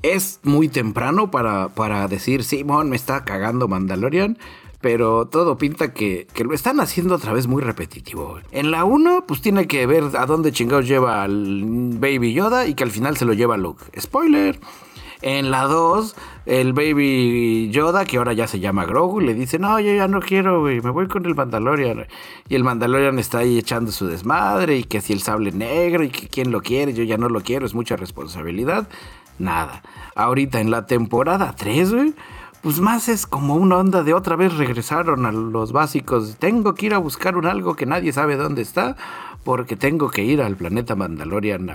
Es muy temprano para, para decir, Simón, me está cagando Mandalorian pero todo pinta que, lo están haciendo otra vez muy repetitivo. En la 1, pues tiene que ver a dónde chingados lleva al Baby Yoda y que al final se lo lleva Luke. Spoiler. En la 2, el Baby Yoda, que ahora ya se llama Grogu, le dice, no, yo ya no quiero, güey, me voy con el Mandalorian. Y el Mandalorian está ahí echando su desmadre y que si el sable negro y que quién lo quiere, yo ya no lo quiero, es mucha responsabilidad. Nada. Ahorita en la temporada 3, güey pues más es como una onda de otra vez regresaron a los básicos. Tengo que ir a buscar un algo que nadie sabe dónde está, porque tengo que ir al planeta Mandalorian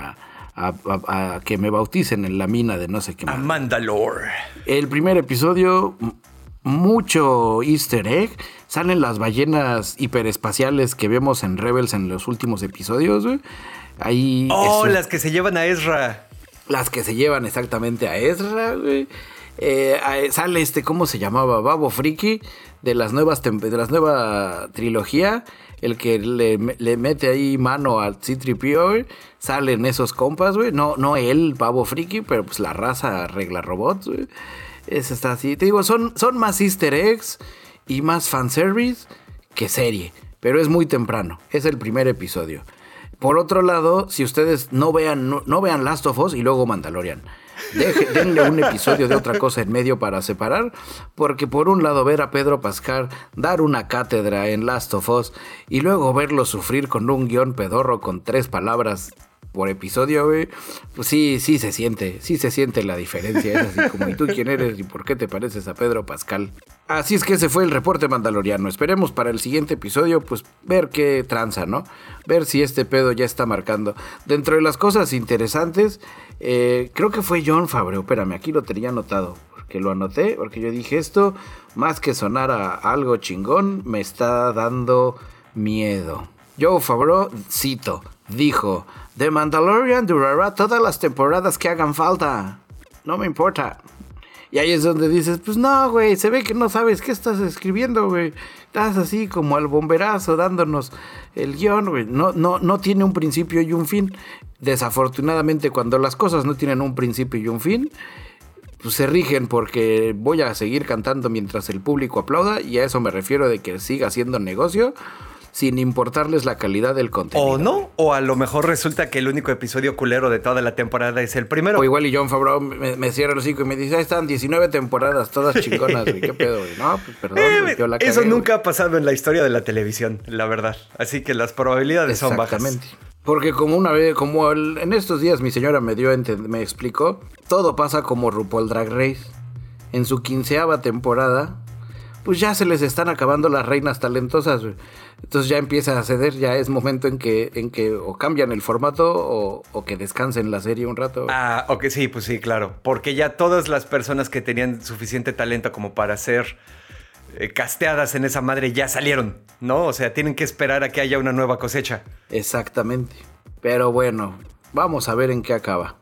a, que me bauticen en la mina de no sé qué. A Mandalore. El primer episodio, mucho easter egg. Salen las ballenas hiperespaciales que vemos en Rebels en los últimos episodios, Ahí. Oh, las que se llevan a Ezra. Las que se llevan exactamente a Ezra, güey. Eh, sale este, ¿cómo se llamaba? Babo Friki de las nuevas de las nueva trilogía. El que le, mete ahí mano al C-3PO, salen esos compas, güey. No, no él, Babo Friki, pero pues la raza arregla robots, güey. Es está así. Te digo, son, son más easter eggs y más fanservice que serie. Pero es muy temprano. Es el primer episodio. Por otro lado, si ustedes no vean, no vean Last of Us y luego Mandalorian <laughs> denle un episodio de otra cosa en medio para separar, porque por un lado ver a Pedro Pascal dar una cátedra en Last of Us y luego verlo sufrir con un guion pedorro con tres palabras por episodio, pues sí, sí se siente, sí se siente la diferencia. Es así como, ¿y tú quién eres y por qué te pareces a Pedro Pascal? Así es que ese fue el reporte mandaloriano. Esperemos para el siguiente episodio, pues ver qué tranza, ¿no? Ver si este pedo ya está marcando. Dentro de las cosas interesantes, eh, creo que fue John Fabreo. Espérame, aquí lo tenía anotado. Porque lo anoté, porque yo dije esto, más que sonar a algo chingón, me está dando miedo. Joe Favreau, cito, dijo, The Mandalorian durará todas las temporadas que hagan falta. No me importa. Y ahí es donde dices, pues no, güey, se ve que no sabes qué estás escribiendo, güey. Estás así como al bomberazo dándonos el guion, güey. No, no, no tiene un principio y un fin. Desafortunadamente, cuando las cosas no tienen un principio y un fin, pues se rigen porque voy a seguir cantando mientras el público aplauda y a eso me refiero de que siga siendo negocio sin importarles la calidad del contenido. O no, o a lo mejor resulta que el único episodio culero de toda la temporada es el primero. O igual y John Favreau me, cierra los hocico y me dice, ahí están 19 temporadas, todas <laughs> chingonas, güey, qué pedo, güey. No, pues perdón, eh, yo la Eso nunca ha pasado en la historia de la televisión, la verdad. Así que las probabilidades son bajas. Exactamente. Porque como una vez, como en estos días mi señora me dio, me explicó, todo pasa como RuPaul Drag Race. En su quinceava temporada, pues ya se les están acabando las reinas talentosas. Entonces ya empieza a ceder, ya es momento en que, en que o cambian el formato o, que descansen la serie un rato. Ah, ok, sí, pues sí, claro. Porque ya todas las personas que tenían suficiente talento como para ser eh, casteadas en esa madre ya salieron, ¿no? O sea, tienen que esperar a que haya una nueva cosecha. Exactamente. Pero bueno, vamos a ver en qué acaba.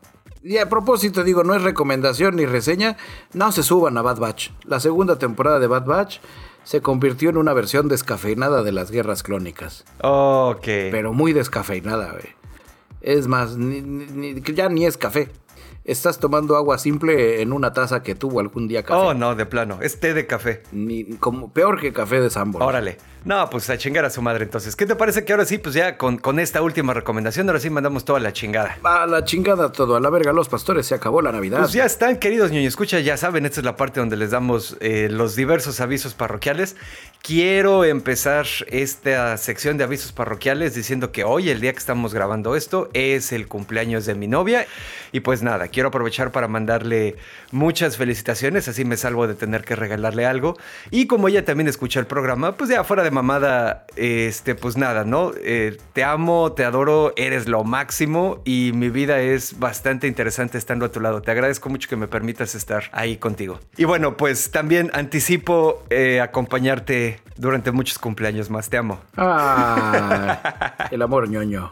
Y a propósito, digo, no es recomendación ni reseña, no se suban a Bad Batch. La segunda temporada de Bad Batch se convirtió en una versión descafeinada de las guerras clónicas. Ok. Pero muy descafeinada, güey. Es más, ya ni es café. Estás tomando agua simple en una taza que tuvo algún día café. Oh, no, de plano. Es té de café. Ni, como, peor que café de Sambo. Órale. No, pues a chingar a su madre entonces. ¿Qué te parece que ahora sí, pues ya con, con esta última recomendación, ahora sí mandamos toda la chingada? A la chingada todo, a la verga los pastores, se acabó la Navidad. Pues ya están, queridos ñoño, escucha, ya saben, esta es la parte donde les damos eh, los diversos avisos parroquiales. Quiero empezar esta sección de avisos parroquiales diciendo que hoy, el día que estamos grabando esto, es el cumpleaños de mi novia. Y pues nada, quiero aprovechar para mandarle muchas felicitaciones, así me salvo de tener que regalarle algo. Y como ella también escucha el programa, pues ya fuera de mamada, este, pues nada, ¿no? Eh, te amo, te adoro, eres lo máximo y mi vida es bastante interesante estando a tu lado. Te agradezco mucho que me permitas estar ahí contigo. Y bueno, pues también anticipo eh, acompañarte durante muchos cumpleaños más. Te amo. Ah, el amor ñoño.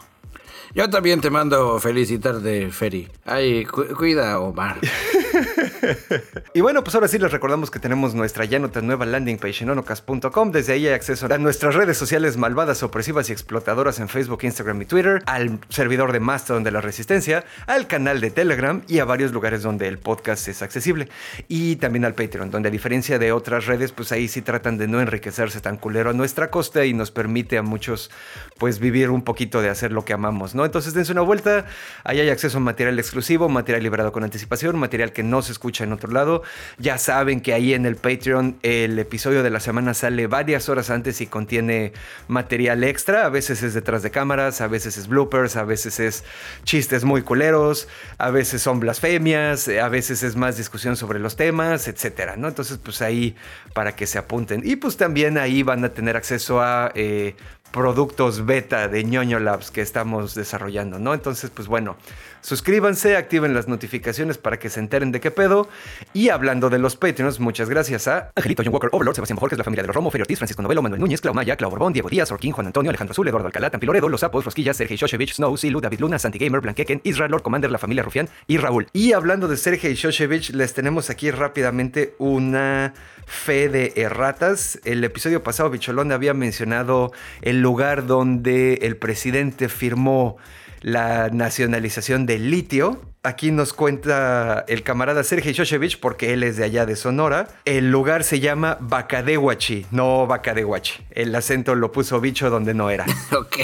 Yo también te mando felicitar de Feri. Ay, cuida, Omar. <laughs> <laughs> y bueno, pues ahora sí les recordamos que tenemos nuestra ya nota nueva landing page en onocas.com. Desde ahí hay acceso a nuestras redes sociales malvadas, opresivas y explotadoras en Facebook, Instagram y Twitter, al servidor de Mastodon de la Resistencia, al canal de Telegram y a varios lugares donde el podcast es accesible. Y también al Patreon, donde a diferencia de otras redes, pues ahí sí tratan de no enriquecerse tan culero a nuestra costa y nos permite a muchos pues vivir un poquito de hacer lo que amamos, ¿no? Entonces dense una vuelta, ahí hay acceso a material exclusivo, material liberado con anticipación, material que no se escucha en otro lado. Ya saben que ahí en el Patreon el episodio de la semana sale varias horas antes y contiene material extra, a veces es detrás de cámaras, a veces es bloopers, a veces es chistes muy culeros, a veces son blasfemias, a veces es más discusión sobre los temas, etcétera, ¿no? Entonces, pues ahí para que se apunten. Y pues también ahí van a tener acceso a eh, productos beta de ñoño Labs que estamos desarrollando, ¿no? Entonces, pues bueno, suscríbanse, activen las notificaciones para que se enteren de qué pedo. Y hablando de los Patreons, muchas gracias a Angelito, John Walker, Overlord, Sebastián Jorge, la familia de los Romo, Ferio Ortiz, Francisco Novelo, Manuel Núñez, Clau Maya, Clau Borbón, Diego Díaz, Orquín, Juan Antonio, Alejandro Azul, Eduardo Alcalá, Tampiloredo, Los Sapos, Rosquillas, Sergei Shoshevich, Snow, Silu, David Luna, Santi Gamer, Blanqueken, Israel, Lord Commander, la familia Rufián y Raúl. Y hablando de Sergei Shoshevich, les tenemos aquí rápidamente una fe de erratas. El episodio pasado, Bicholón había mencionado el lugar donde el presidente firmó la nacionalización del litio. Aquí nos cuenta el camarada Sergei Shoshevich, porque él es de allá de Sonora. El lugar se llama Bacadehuachi, no Bacadehuachi. El acento lo puso bicho donde no era. <laughs> ok,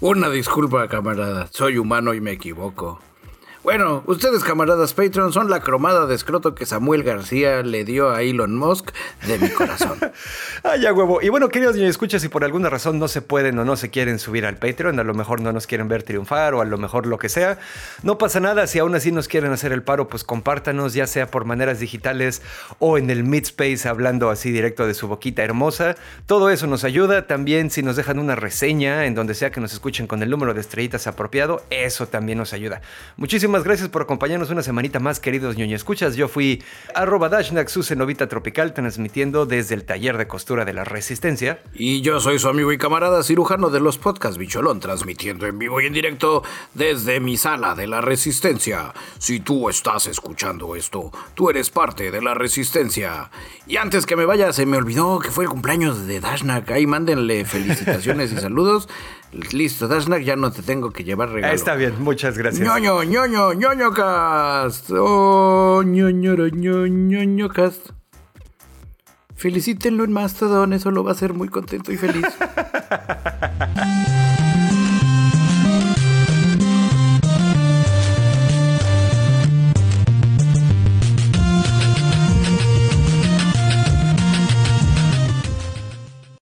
una disculpa, camarada. Soy humano y me equivoco. Bueno, ustedes camaradas Patreon son la cromada de escroto que Samuel García le dio a Elon Musk de mi corazón. <laughs> Ay, ya huevo. Y bueno, queridos niños, escucha si por alguna razón no se pueden o no se quieren subir al Patreon, a lo mejor no nos quieren ver triunfar o a lo mejor lo que sea, no pasa nada. Si aún así nos quieren hacer el paro, pues compártanos, ya sea por maneras digitales o en el Midspace hablando así directo de su boquita hermosa. Todo eso nos ayuda. También si nos dejan una reseña en donde sea que nos escuchen con el número de estrellitas apropiado, eso también nos ayuda. Muchísimas gracias por acompañarnos una semanita más, queridos ñoño escuchas. Yo fui arroba Dashnak, su cenovita tropical, transmitiendo desde el taller de costura de la Resistencia. Y yo soy su amigo y camarada cirujano de los podcasts Bicholón, transmitiendo en vivo y en directo desde mi sala de la Resistencia. Si tú estás escuchando esto, tú eres parte de la Resistencia. Y antes que me vaya, se me olvidó que fue el cumpleaños de Dashnak. Ahí mándenle felicitaciones y <laughs> saludos. Listo, Dashnak, ya no te tengo que llevar regalo. Está bien, muchas gracias. ñoño, ñoño, ñoño cast. Oh, ñoño, ñoño, ñoño cast. Felicítenlo en Mastodon, eso lo va a hacer muy contento y feliz. <laughs>